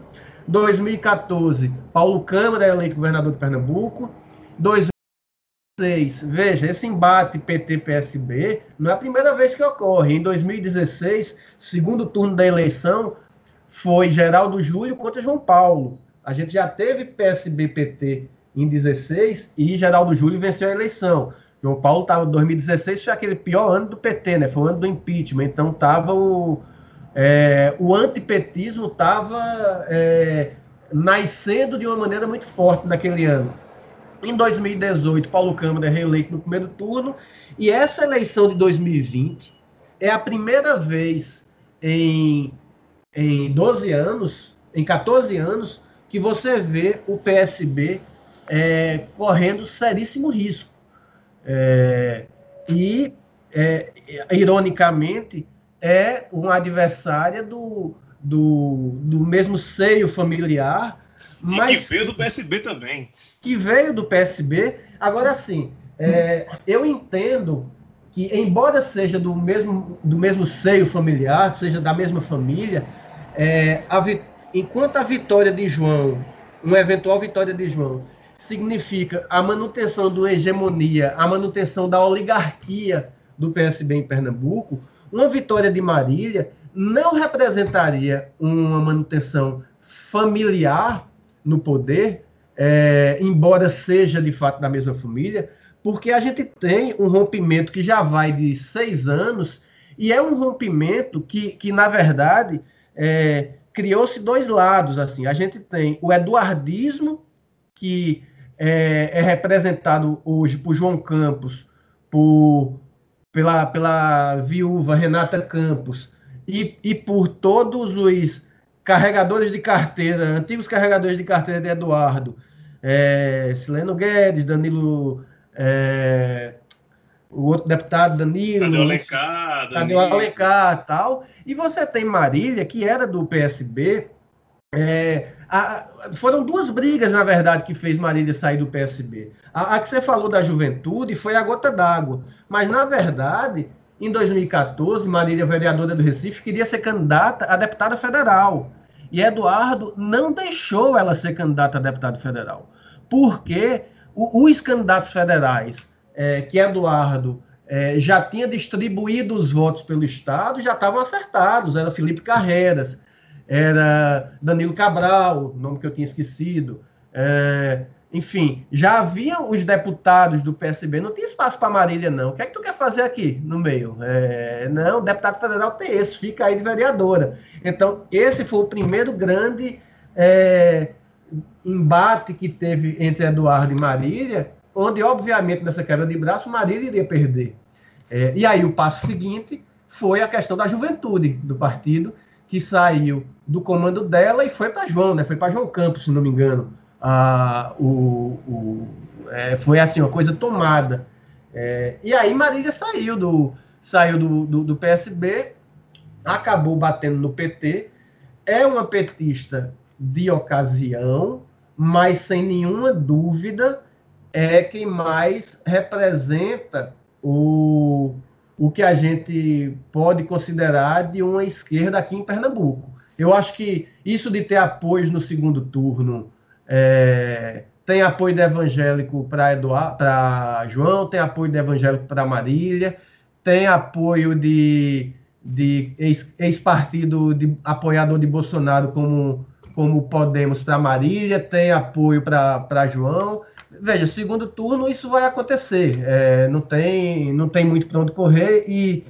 Speaker 4: 2014, Paulo Câmara é eleito governador de Pernambuco. 2016, veja, esse embate PT-PSB não é a primeira vez que ocorre. Em 2016, segundo turno da eleição, foi Geraldo Júlio contra João Paulo. A gente já teve PSB-PT em 16 e Geraldo Júlio venceu a eleição. João Paulo estava em 2016, foi aquele pior ano do PT, né? Foi o ano do impeachment. Então tava o, é, o antipetismo estava é, nascendo de uma maneira muito forte naquele ano. Em 2018, Paulo Câmara é reeleito no primeiro turno, e essa eleição de 2020 é a primeira vez em, em 12 anos, em 14 anos, que você vê o PSB é, correndo seríssimo risco. É, e, é, ironicamente, é uma adversária do, do, do mesmo seio familiar.
Speaker 3: Mas, e que veio do PSB também.
Speaker 4: Que veio do PSB. Agora, sim, é, eu entendo que, embora seja do mesmo, do mesmo seio familiar, seja da mesma família, é, a, enquanto a vitória de João, uma eventual vitória de João, significa a manutenção da hegemonia, a manutenção da oligarquia do PSB em Pernambuco, uma vitória de Marília não representaria uma manutenção familiar no poder, é, embora seja de fato da mesma família, porque a gente tem um rompimento que já vai de seis anos e é um rompimento que, que na verdade, é, criou-se dois lados. assim. A gente tem o eduardismo, que é, é representado hoje por João Campos, por pela, pela viúva Renata Campos e, e por todos os carregadores de carteira, antigos carregadores de carteira de Eduardo, é, Sileno Guedes, Danilo, é, o outro deputado Danilo,
Speaker 3: Tadeu Alencar,
Speaker 4: Tadeu Alencar tal, e você tem Marília, que era do PSB, é, a, foram duas brigas, na verdade, que fez Marília sair do PSB. A, a que você falou da juventude foi a gota d'água. Mas, na verdade, em 2014, Marília, vereadora do Recife, queria ser candidata a deputada federal. E Eduardo não deixou ela ser candidata a deputado federal. Porque os candidatos federais é, que Eduardo é, já tinha distribuído os votos pelo Estado já estavam acertados. Era Felipe Carreiras, era Danilo Cabral, nome que eu tinha esquecido. É, enfim, já haviam os deputados do PSB, não tinha espaço para Marília, não. O que é que tu quer fazer aqui no meio? É, não, deputado federal tem esse, fica aí de vereadora. Então, esse foi o primeiro grande é, embate que teve entre Eduardo e Marília, onde, obviamente, nessa quebra de braço, Marília iria perder. É, e aí, o passo seguinte foi a questão da juventude do partido, que saiu do comando dela e foi para João, né? Foi para João Campos, se não me engano. Ah, o, o é, foi assim, uma coisa tomada. É, e aí Marília saiu do, saiu do, do, do, PSB, acabou batendo no PT, é uma petista de ocasião, mas sem nenhuma dúvida é quem mais representa o, o que a gente pode considerar de uma esquerda aqui em Pernambuco. Eu acho que isso de ter apoios no segundo turno, é, tem apoio do evangélico para João, tem apoio do evangélico para Marília, tem apoio de, de ex-partido ex de apoiador de Bolsonaro como, como Podemos para Marília, tem apoio para João. Veja, segundo turno isso vai acontecer. É, não, tem, não tem muito para onde correr e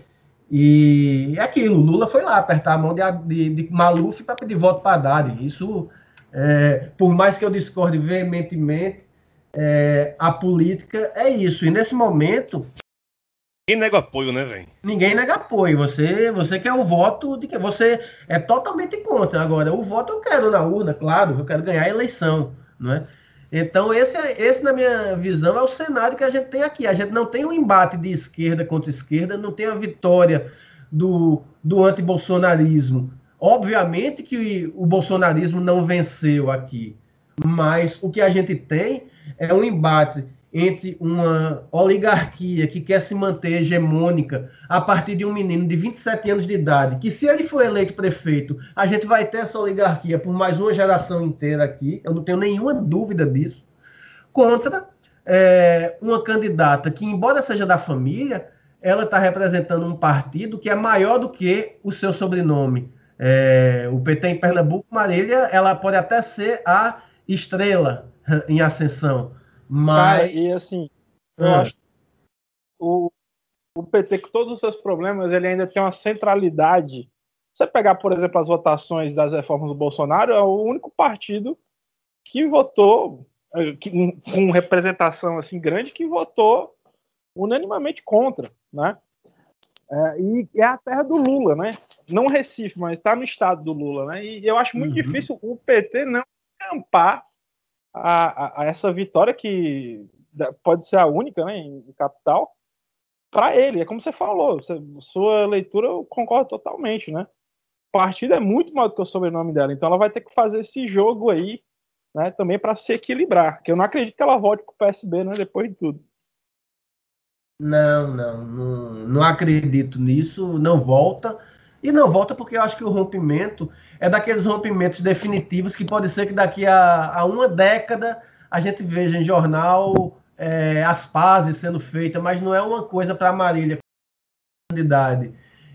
Speaker 4: e é aquilo, Lula foi lá apertar a mão de, de, de Maluf para pedir voto para Haddad. Isso, é, por mais que eu discorde veementemente, é, a política é isso. E nesse momento.
Speaker 3: Ninguém nega apoio, né, velho?
Speaker 4: Ninguém nega apoio. Você, você quer o voto de que você é totalmente contra. Agora, o voto eu quero na urna, claro, eu quero ganhar a eleição, não é? Então, esse, é, esse, na minha visão, é o cenário que a gente tem aqui. A gente não tem um embate de esquerda contra esquerda, não tem a vitória do, do antibolsonarismo. Obviamente que o bolsonarismo não venceu aqui, mas o que a gente tem é um embate entre uma oligarquia que quer se manter hegemônica a partir de um menino de 27 anos de idade, que se ele for eleito prefeito, a gente vai ter essa oligarquia por mais uma geração inteira aqui, eu não tenho nenhuma dúvida disso, contra é, uma candidata que, embora seja da família, ela está representando um partido que é maior do que o seu sobrenome. É, o PT em Pernambuco, Marília, ela pode até ser a estrela em ascensão, mas... Cara,
Speaker 7: e assim, eu é. acho o, o PT, com todos os seus problemas, ele ainda tem uma centralidade. Você pegar, por exemplo, as votações das reformas do Bolsonaro, é o único partido que votou, eh, que, com representação assim grande, que votou unanimamente contra, né? É, e é a terra do Lula, né? Não Recife, mas está no estado do Lula, né? E eu acho muito uhum. difícil o PT não acampar a, a, a, essa vitória que pode ser a única, né, em capital, para ele. É como você falou, você, sua leitura eu concordo totalmente, né? Partido é muito maior do que o sobrenome dela, então ela vai ter que fazer esse jogo aí, né, também para se equilibrar. Que eu não acredito que ela volte para o PSB, né, depois de tudo.
Speaker 4: Não, não, não, não acredito nisso, não volta. E não volta porque eu acho que o rompimento é daqueles rompimentos definitivos que pode ser que daqui a, a uma década a gente veja em jornal é, as pazes sendo feitas, mas não é uma coisa para Marília com idade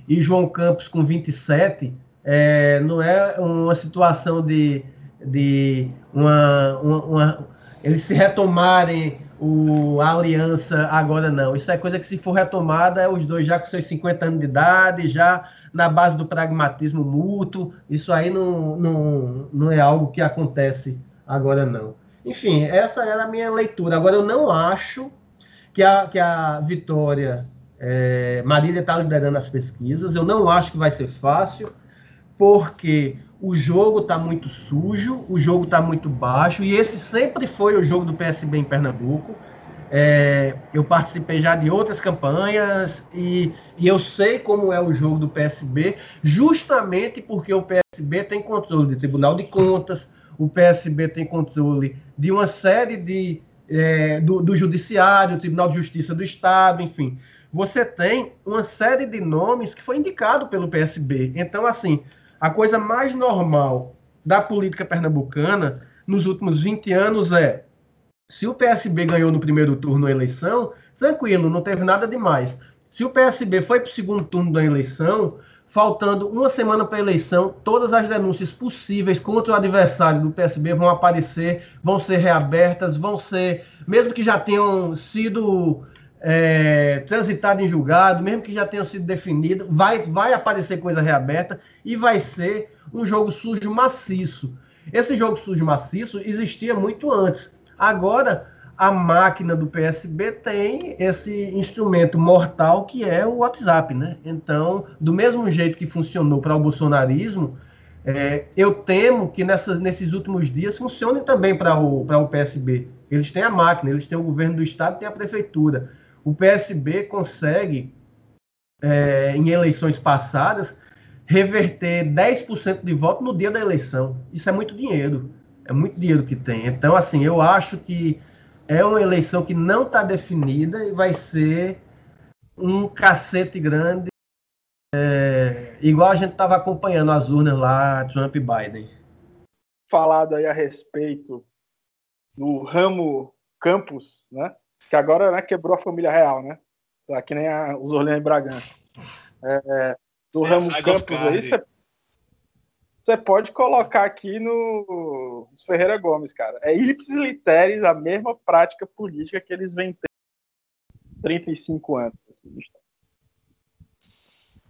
Speaker 4: e João Campos com 27, é, não é uma situação de, de uma, uma, uma eles se retomarem o, a aliança agora, não. Isso é coisa que, se for retomada, é os dois já com seus 50 anos de idade, já na base do pragmatismo mútuo. Isso aí não, não, não é algo que acontece agora, não. Enfim, essa era a minha leitura. Agora, eu não acho que a, que a Vitória é, Marília está liderando as pesquisas. Eu não acho que vai ser fácil, porque o jogo está muito sujo, o jogo está muito baixo, e esse sempre foi o jogo do PSB em Pernambuco. É, eu participei já de outras campanhas e, e, eu sei como é o jogo do PSB, justamente porque o PSB tem controle de Tribunal de Contas, o PSB tem controle de uma série de. É, do, do Judiciário, Tribunal de Justiça do Estado, enfim. Você tem uma série de nomes que foi indicado pelo PSB. Então, assim, a coisa mais normal da política pernambucana nos últimos 20 anos é se o PSB ganhou no primeiro turno a eleição, tranquilo, não teve nada demais. Se o PSB foi para o segundo turno da eleição, faltando uma semana para a eleição, todas as denúncias possíveis contra o adversário do PSB vão aparecer, vão ser reabertas, vão ser, mesmo que já tenham sido é, transitadas em julgado, mesmo que já tenham sido definidas, vai, vai aparecer coisa reaberta e vai ser um jogo sujo maciço. Esse jogo sujo maciço existia muito antes. Agora, a máquina do PSB tem esse instrumento mortal que é o WhatsApp, né? Então, do mesmo jeito que funcionou para o bolsonarismo, é, eu temo que nesses últimos dias funcione também para o, o PSB. Eles têm a máquina, eles têm o governo do estado, têm a prefeitura. O PSB consegue, é, em eleições passadas, reverter 10% de voto no dia da eleição. Isso é muito dinheiro. É muito dinheiro que tem. Então, assim, eu acho que é uma eleição que não está definida e vai ser um cacete grande, é, igual a gente estava acompanhando as urnas lá, Trump e Biden.
Speaker 7: Falado aí a respeito do ramo Campos, né? Que agora né, quebrou a família real, né? Tá, que nem a, os Orleans e Bragança. É, do é, ramo Campos aí, você você pode colocar aqui no Ferreira Gomes, cara. É ipsis literis a mesma prática política que eles vêm ter 35 anos.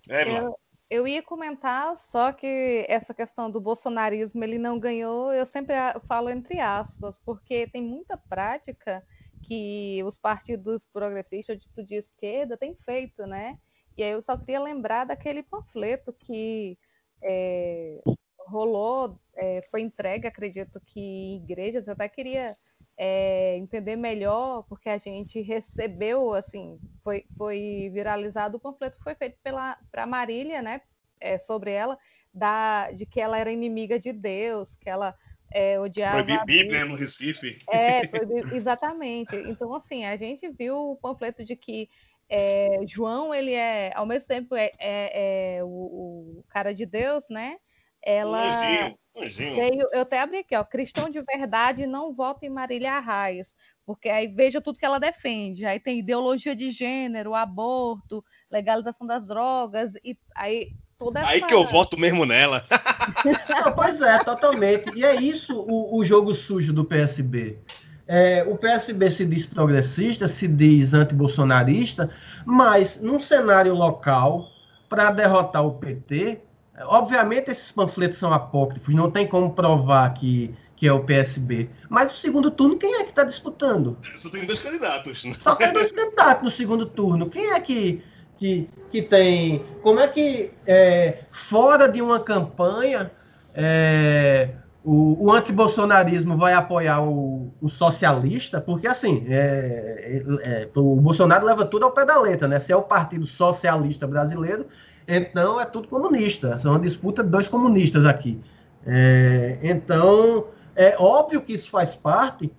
Speaker 6: É, eu, eu ia comentar só que essa questão do bolsonarismo ele não ganhou, eu sempre falo entre aspas, porque tem muita prática que os partidos progressistas de, de esquerda têm feito, né? E aí eu só queria lembrar daquele panfleto que é, rolou, é, foi entregue, acredito que em igrejas, eu até queria é, entender melhor, porque a gente recebeu, assim, foi, foi viralizado o panfleto que foi feito para Marília, né, é, sobre ela, da, de que ela era inimiga de Deus, que ela é, odiava.
Speaker 3: Proibir Bíblia no Recife.
Speaker 6: É, exatamente. Então, assim, a gente viu o panfleto de que é, João, ele é, ao mesmo tempo, é, é, é o, o, cara de Deus, né? ela
Speaker 3: Anjinho, anjinho.
Speaker 6: veio, eu até abri aqui, ó, cristão de verdade não vota em Marília Arraes, porque aí veja tudo que ela defende. Aí tem ideologia de gênero, aborto, legalização das drogas, e aí toda essa...
Speaker 3: Aí que eu voto mesmo nela.
Speaker 4: Não, pois é, totalmente. E é isso o, o jogo sujo do PSB. É, o PSB se diz progressista, se diz antibolsonarista, mas num cenário local, para derrotar o PT, obviamente esses panfletos são apócrifos, não tem como provar que, que é o PSB. Mas o segundo turno, quem é que está disputando?
Speaker 3: Só tem dois candidatos. né?
Speaker 4: Só tem dois candidatos no segundo turno. Quem é que, que, que tem. Como é que, é, fora de uma campanha, é, o, o antibolsonarismo vai apoiar o, o socialista? Porque, assim, é, é, o Bolsonaro leva tudo ao pé da letra, né? Se é o Partido Socialista Brasileiro, então é tudo comunista. São uma disputa de dois comunistas aqui. É, então, é óbvio que isso faz parte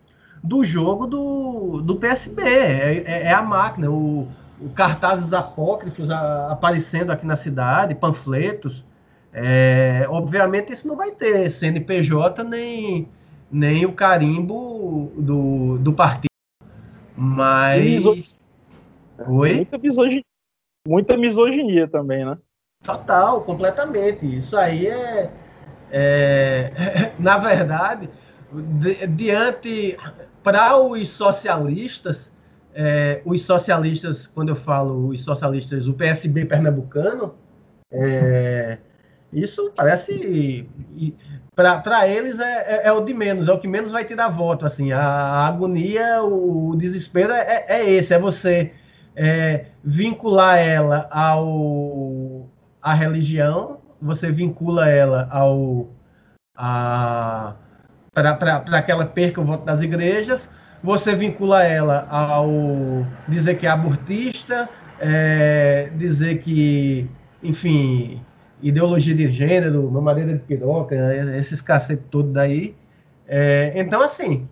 Speaker 4: do jogo do, do PSB. É, é- é a máquina, o cartazes apócrifos a- aparecendo aqui na cidade, panfletos. É, obviamente isso não vai ter CNPJ nem, nem o carimbo do, do partido. Mas.
Speaker 7: Miso-
Speaker 4: Oi?
Speaker 7: Muita misoginia, muita misoginia também, né?
Speaker 4: Total, completamente. Isso aí é, é na verdade, di- diante para os socialistas, é, os socialistas, quando eu falo os socialistas, o PSB pernambucano, é, isso parece para eles é, é- é o de menos, é o que menos vai tirar voto. Assim, a, a agonia, o, o desespero é, é esse, é você é, vincular ela ao à religião, você vincula ela ao a para que ela perca o voto das igrejas, você vincula ela ao dizer que é abortista, é, dizer que, enfim, ideologia de gênero, mamadeira de piroca, esses cacete todo daí. É, então, assim,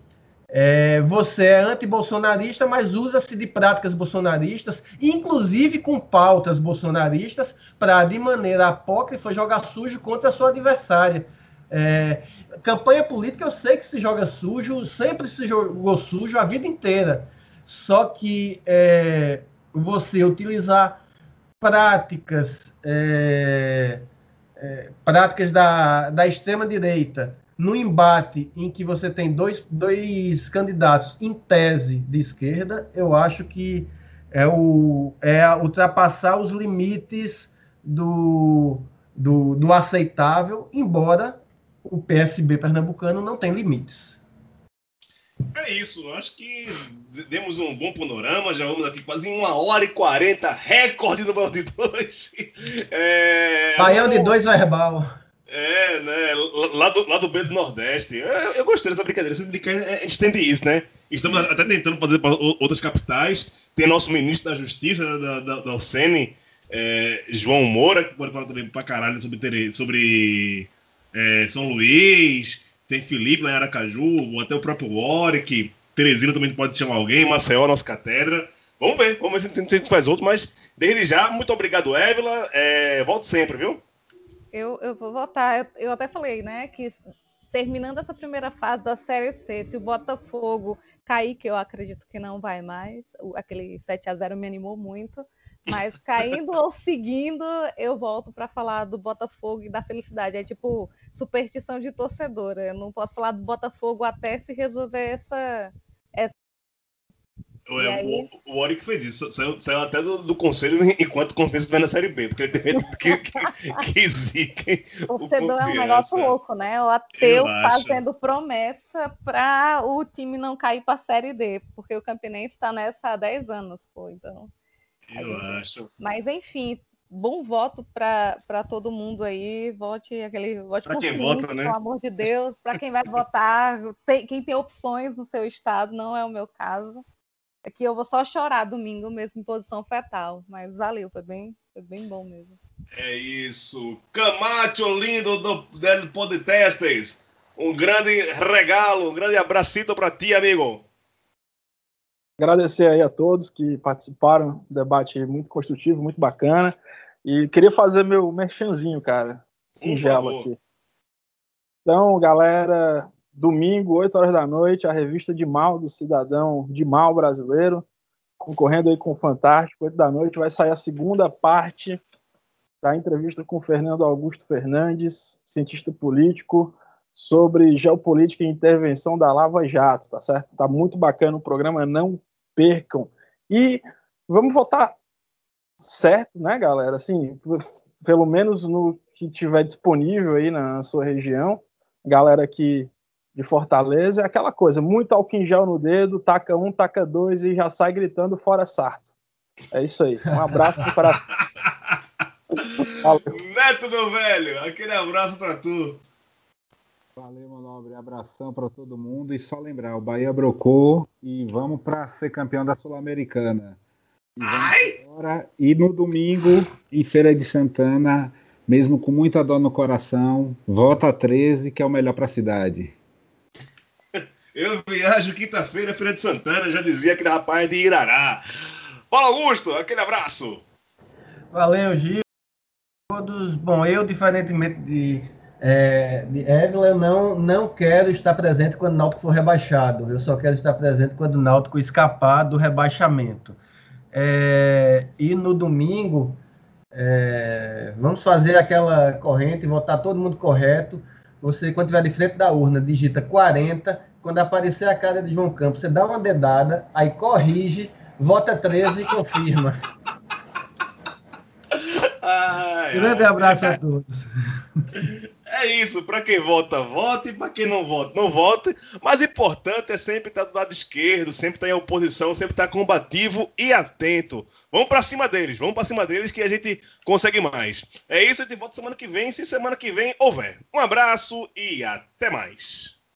Speaker 4: é, você é anti-bolsonarista, mas usa-se de práticas bolsonaristas, inclusive com pautas bolsonaristas, para, de maneira apócrifa, jogar sujo contra a sua adversária. É, campanha política, eu sei que se joga sujo, sempre se jogou sujo a vida inteira. Só que é, você utilizar práticas, é, é, práticas da, da extrema-direita no embate em que você tem dois, dois candidatos em tese de esquerda, eu acho que é, o, é ultrapassar os limites do, do, do aceitável, embora o PSB pernambucano não tem limites.
Speaker 3: É isso, acho que demos um bom panorama, já vamos aqui quase uma hora e quarenta, recorde do Baião de Dois. É,
Speaker 4: Baião de dois verbal.
Speaker 3: É, né? Lá do, lá do B do Nordeste. Eu, eu gostei dessa brincadeira. Essa brincadeira, a gente entende isso, né? Estamos até tentando fazer para outras capitais. Tem nosso ministro da Justiça, né, da, da, da UCN, é, João Moura, que pode falar também pra caralho sobre, sobre é, São Luís. Tem Felipe lá em Aracaju, até o próprio Warwick. Teresina também pode chamar alguém. Maceió, nossa catedra. Vamos ver, vamos ver se a gente faz outro, mas desde já, muito obrigado, Évila. É, volte sempre, viu?
Speaker 6: Eu, eu vou votar. Eu, eu até falei, né, que terminando essa primeira fase da Série C, se o Botafogo cair, que eu acredito que não vai mais, aquele 7 a 0 me animou muito, mas caindo ou seguindo, eu volto para falar do Botafogo e da felicidade. É tipo superstição de torcedora. Eu não posso falar do Botafogo até se resolver essa.
Speaker 3: O,
Speaker 6: E aí?
Speaker 3: o, o Warwick fez isso, saiu, saiu até do, do conselho enquanto Confiança estiver na Série B, porque ele tem medo que, que, que ziquem
Speaker 6: Torcedor é um negócio louco, né? O ateu
Speaker 3: Eu acho.
Speaker 6: fazendo promessa para o time não cair para a Série D, porque o Campinense está nessa há 10 anos, pô, então.
Speaker 3: Eu acho.
Speaker 6: Mas enfim, bom voto para todo mundo aí. Vote aquele vote
Speaker 3: Pra quem vota, né?
Speaker 6: Pelo amor de Deus, para quem vai votar, tem- quem tem opções no seu estado, não é o meu caso. Aqui eu vou só chorar domingo mesmo em posição fetal, mas valeu, foi bem, foi bem bom mesmo.
Speaker 3: É isso. Camacho lindo do, do Podtestes. Um grande regalo, um grande abracito para ti, amigo.
Speaker 7: Agradecer aí a todos que participaram, debate muito construtivo, muito bacana. E queria fazer meu merchanzinho, cara. Singelo aqui. Então, galera, domingo, 8 horas da noite, a revista de mal do cidadão de mal brasileiro, concorrendo aí com o Fantástico, 8 da noite, vai sair a segunda parte da entrevista com Fernando Augusto Fernandes, cientista político, sobre geopolítica e intervenção da Lava Jato, tá certo? Tá muito bacana o programa, não percam. E vamos votar certo, né, galera? Assim, pelo menos no que tiver disponível aí na sua região, galera aqui de Fortaleza, é aquela coisa, muito álcool em gel no dedo, taca um, taca dois e já sai gritando fora sarto. É isso aí. Um abraço para
Speaker 3: Neto, meu velho, aquele abraço para tu.
Speaker 5: Valeu, meu nobre. Abração para todo mundo. E só lembrar, o Bahia brocou e vamos para ser campeão da Sul-Americana. E, e no domingo, em Feira de Santana, mesmo com muita dor no coração, volta 13, que é o melhor para a cidade.
Speaker 3: Eu viajo quinta-feira, Feira de Santana, já dizia aquele rapaz de Irará. Paulo Augusto, aquele abraço.
Speaker 4: Valeu, Gil. Todos, bom, eu, diferentemente de, é, Evelyn, não, não quero estar presente quando o Náutico for rebaixado. Eu só quero estar presente quando o Náutico escapar do rebaixamento. É, e no domingo, é, vamos fazer aquela corrente, votar todo mundo correto. Você, quando estiver de frente da urna, digita 40. Quando aparecer a cara de João Campos, você dá uma dedada, aí corrige, vota 13 e confirma. Grande abraço a todos.
Speaker 3: É isso, para quem vota, vote, para quem não vota, não vote. Mas importante é sempre estar do lado esquerdo, sempre estar em oposição, sempre estar combativo e atento. Vamos para cima deles, vamos para cima deles que a gente consegue mais. É isso, a gente volta semana que vem, se semana que vem houver. Um abraço e até mais.